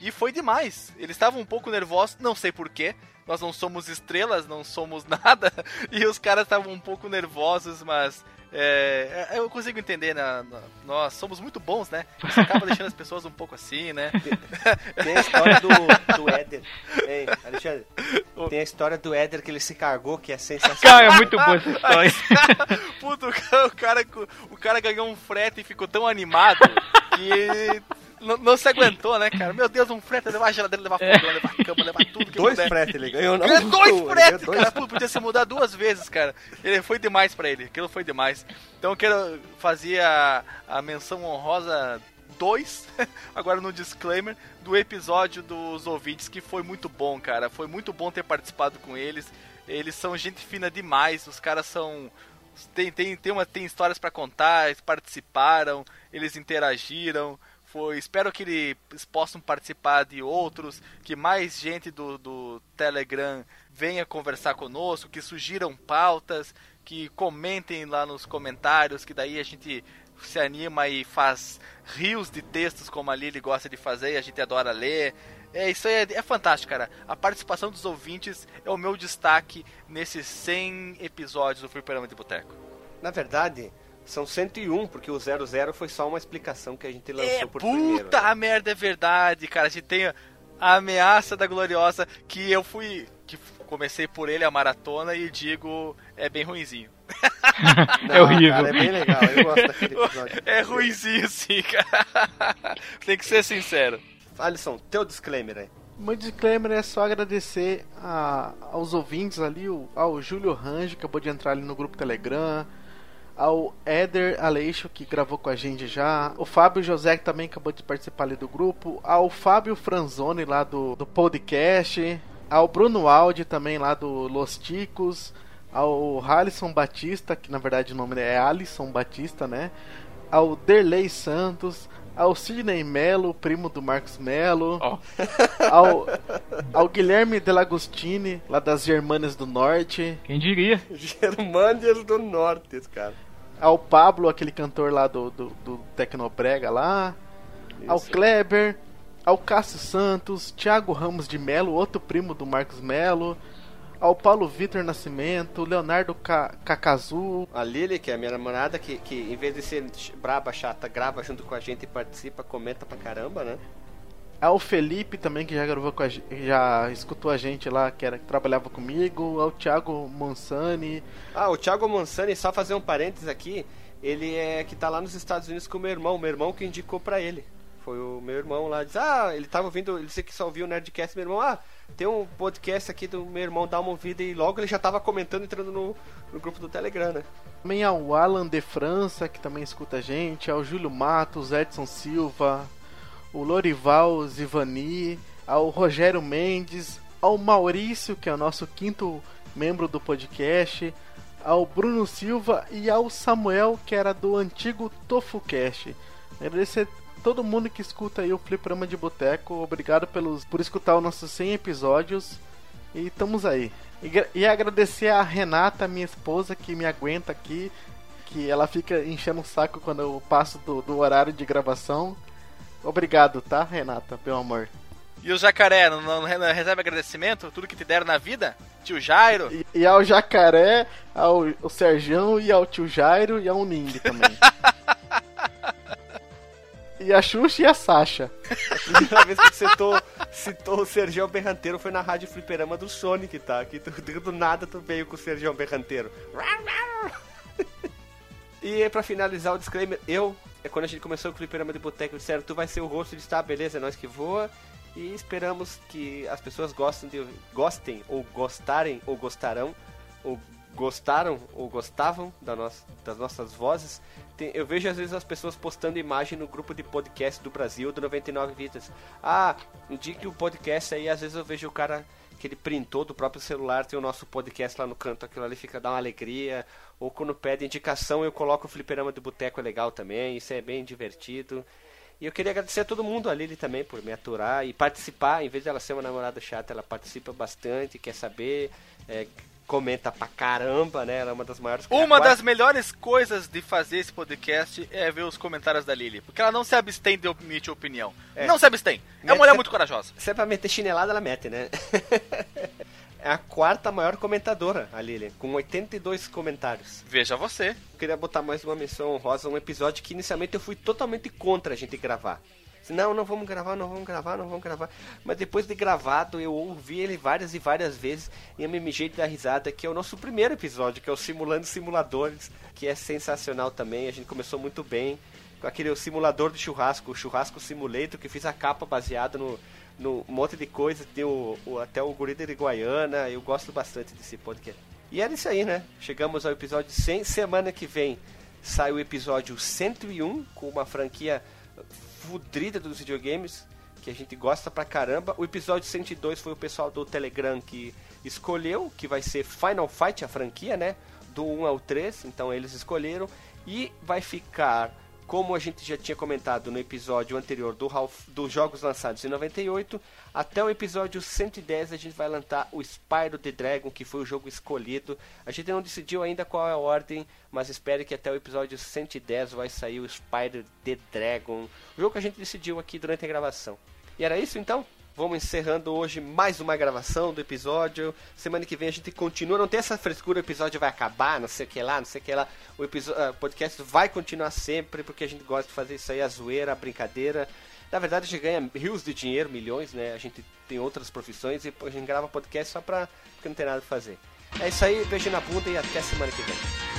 E foi demais. Eles estavam um pouco nervosos, não sei porquê. Nós não somos estrelas, não somos nada. E os caras estavam um pouco nervosos, mas é, é, eu consigo entender, né? Nós somos muito bons, né? Isso acaba deixando as pessoas um pouco assim, né? Tem, tem a história do, do Éder. Ei, Alexandre, tem a história do Éder que ele se cargou, que é sensacional. Cara, é muito boa essa história. Puta, o cara, o cara ganhou um frete e ficou tão animado que não, não, se aguentou, né, cara? Meu Deus, um frete, levar a geladeira, levar fogão, é. levar cama, levar tudo que Dois fretes ele ganhou, não? Ganhou dois fretes, cara. Dois... Podia se mudar duas vezes, cara. Ele foi demais pra ele. Aquilo foi demais. Então eu quero fazer a, a menção honrosa 2, agora no disclaimer, do episódio dos ouvintes, que foi muito bom, cara. Foi muito bom ter participado com eles. Eles são gente fina demais, os caras são. Tem, tem, tem, uma, tem histórias para contar, eles participaram, eles interagiram foi. Espero que eles possam participar de outros, que mais gente do, do Telegram venha conversar conosco, que sugiram pautas, que comentem lá nos comentários, que daí a gente se anima e faz rios de textos como a Lili gosta de fazer e a gente adora ler. É, isso é, é fantástico, cara. A participação dos ouvintes é o meu destaque nesses 100 episódios do Fliperama de Boteco. Na verdade, são 101, porque o 00 foi só uma explicação que a gente lançou é, por puta primeiro. Puta né? merda, é verdade, cara. A gente tem a ameaça da Gloriosa, que eu fui. que comecei por ele a maratona e digo, é bem ruinzinho. Não, é horrível. Cara, é bem legal, eu gosto daquele episódio. É ruinzinho sim, cara. tem que ser sincero. Alisson, teu disclaimer aí. Meu disclaimer é só agradecer a, aos ouvintes ali, ao Júlio Range, que acabou de entrar ali no grupo Telegram, ao Éder Aleixo, que gravou com a gente já, o Fábio José, que também acabou de participar ali do grupo, ao Fábio Franzoni lá do, do podcast, ao Bruno Aldi também lá do Los Ticos, ao Alisson Batista, que na verdade o nome é Alisson Batista, né? Ao Derlei Santos, ao Sidney Melo, primo do Marcos Melo, oh. ao, ao Guilherme Delagostini, lá das Germânias do Norte. Quem diria? Germânias do Norte, cara. Ao Pablo, aquele cantor lá do, do, do Tecnobrega lá. Isso. Ao Kleber, ao Cássio Santos, Thiago Ramos de Melo, outro primo do Marcos Melo ao Paulo Vitor Nascimento, Leonardo Cacazu. A Lili, que é a minha namorada, que, que em vez de ser braba, chata, grava junto com a gente e participa, comenta pra caramba, né? Ao Felipe também, que já gravou com a já escutou a gente lá, que, era, que trabalhava comigo. Ao Thiago Monsani. Ah, o Thiago Monsani, só fazer um parênteses aqui, ele é que tá lá nos Estados Unidos com o meu irmão, meu irmão que indicou pra ele. Foi o meu irmão lá. Diz, ah, ele tava ouvindo, ele disse que só ouviu o Nerdcast. Meu irmão, ah, tem um podcast aqui do meu irmão, dá uma ouvida. E logo ele já tava comentando, entrando no, no grupo do Telegram, né? Também ao Alan de França, que também escuta a gente. Ao Júlio Matos, Edson Silva. O Lorival Zivani. Ao Rogério Mendes. Ao Maurício, que é o nosso quinto membro do podcast. Ao Bruno Silva e ao Samuel, que era do antigo TofuCast. Agradecer todo mundo que escuta aí o Fliperama de Boteco. Obrigado pelos, por escutar os nossos 100 episódios. E estamos aí. E, e, agradecer a Renata, minha esposa, que me aguenta aqui. Que ela fica enchendo o saco quando eu passo do, do horário de gravação. Obrigado, tá, Renata, meu amor. E o jacaré, não, não, não recebe agradecimento? Tudo que te deram na vida? Tio Jairo? E, e ao jacaré, ao, ao Serjão e ao tio Jairo e ao Ning também. E a Xuxa e a Sasha. A primeira vez que citou, citou o Sergião Berranteiro foi na rádio fliperama do Sonic, tá? Que tu, do nada tu veio com o Sergião Berranteiro. E pra finalizar o disclaimer, eu, é quando a gente começou o fliperama de boteco, disseram, tu vai ser o rosto de estar, beleza, é nós que voa. E esperamos que as pessoas gostem, de, gostem ou gostarem ou gostarão ou gostaram ou gostavam da nossa, das nossas vozes. Tem, eu vejo às vezes as pessoas postando imagem no grupo de podcast do Brasil do 99 Vidas. Ah, indique o podcast aí, às vezes eu vejo o cara que ele printou do próprio celular, tem o nosso podcast lá no canto, aquilo ali fica dá uma alegria. Ou quando pede indicação, eu coloco o fliperama do Boteco é legal também, isso é bem divertido. E eu queria agradecer a todo mundo, a Lili também, por me aturar e participar. Em vez dela ser uma namorada chata, ela participa bastante, quer saber, é, comenta pra caramba, né? Ela é uma das maiores. Uma das melhores coisas de fazer esse podcast é ver os comentários da Lily. Porque ela não se abstém de emitir opinião. É. Não se abstém. Mete, é uma mulher muito corajosa. Se é pra meter chinelada, ela mete, né? é a quarta maior comentadora, a Lily, com 82 comentários. Veja você. Eu queria botar mais uma menção honrosa, um episódio que inicialmente eu fui totalmente contra a gente gravar. Não, não vamos gravar, não vamos gravar, não vamos gravar. Mas depois de gravado, eu ouvi ele várias e várias vezes e eu me da risada, que é o nosso primeiro episódio, que é o Simulando Simuladores, que é sensacional também. A gente começou muito bem com aquele simulador de churrasco, o Churrasco Simulator, que fiz a capa baseada no, no monte de coisa, tem o, até o Gorila de Guaiana, eu gosto bastante desse podcast. E era isso aí, né? Chegamos ao episódio 100, semana que vem sai o episódio 101, com uma franquia fudrida dos videogames, que a gente gosta pra caramba. O episódio 102 foi o pessoal do Telegram que escolheu, que vai ser Final Fight, a franquia, né? Do 1 ao 3, então eles escolheram. E vai ficar como a gente já tinha comentado no episódio anterior do dos jogos lançados em 98, até o episódio 110 a gente vai lançar o Spyro the Dragon, que foi o jogo escolhido. A gente não decidiu ainda qual é a ordem, mas espere que até o episódio 110 vai sair o Spyro the Dragon, o jogo que a gente decidiu aqui durante a gravação. E era isso então? Vamos encerrando hoje mais uma gravação do episódio. Semana que vem a gente continua. Não tem essa frescura, o episódio vai acabar, não sei o que lá, não sei o que lá. O episódio, uh, podcast vai continuar sempre, porque a gente gosta de fazer isso aí, a zoeira, a brincadeira. Na verdade, a gente ganha rios de dinheiro, milhões, né? A gente tem outras profissões e a gente grava podcast só pra. porque não tem nada pra fazer. É isso aí, beijo na bunda e até semana que vem.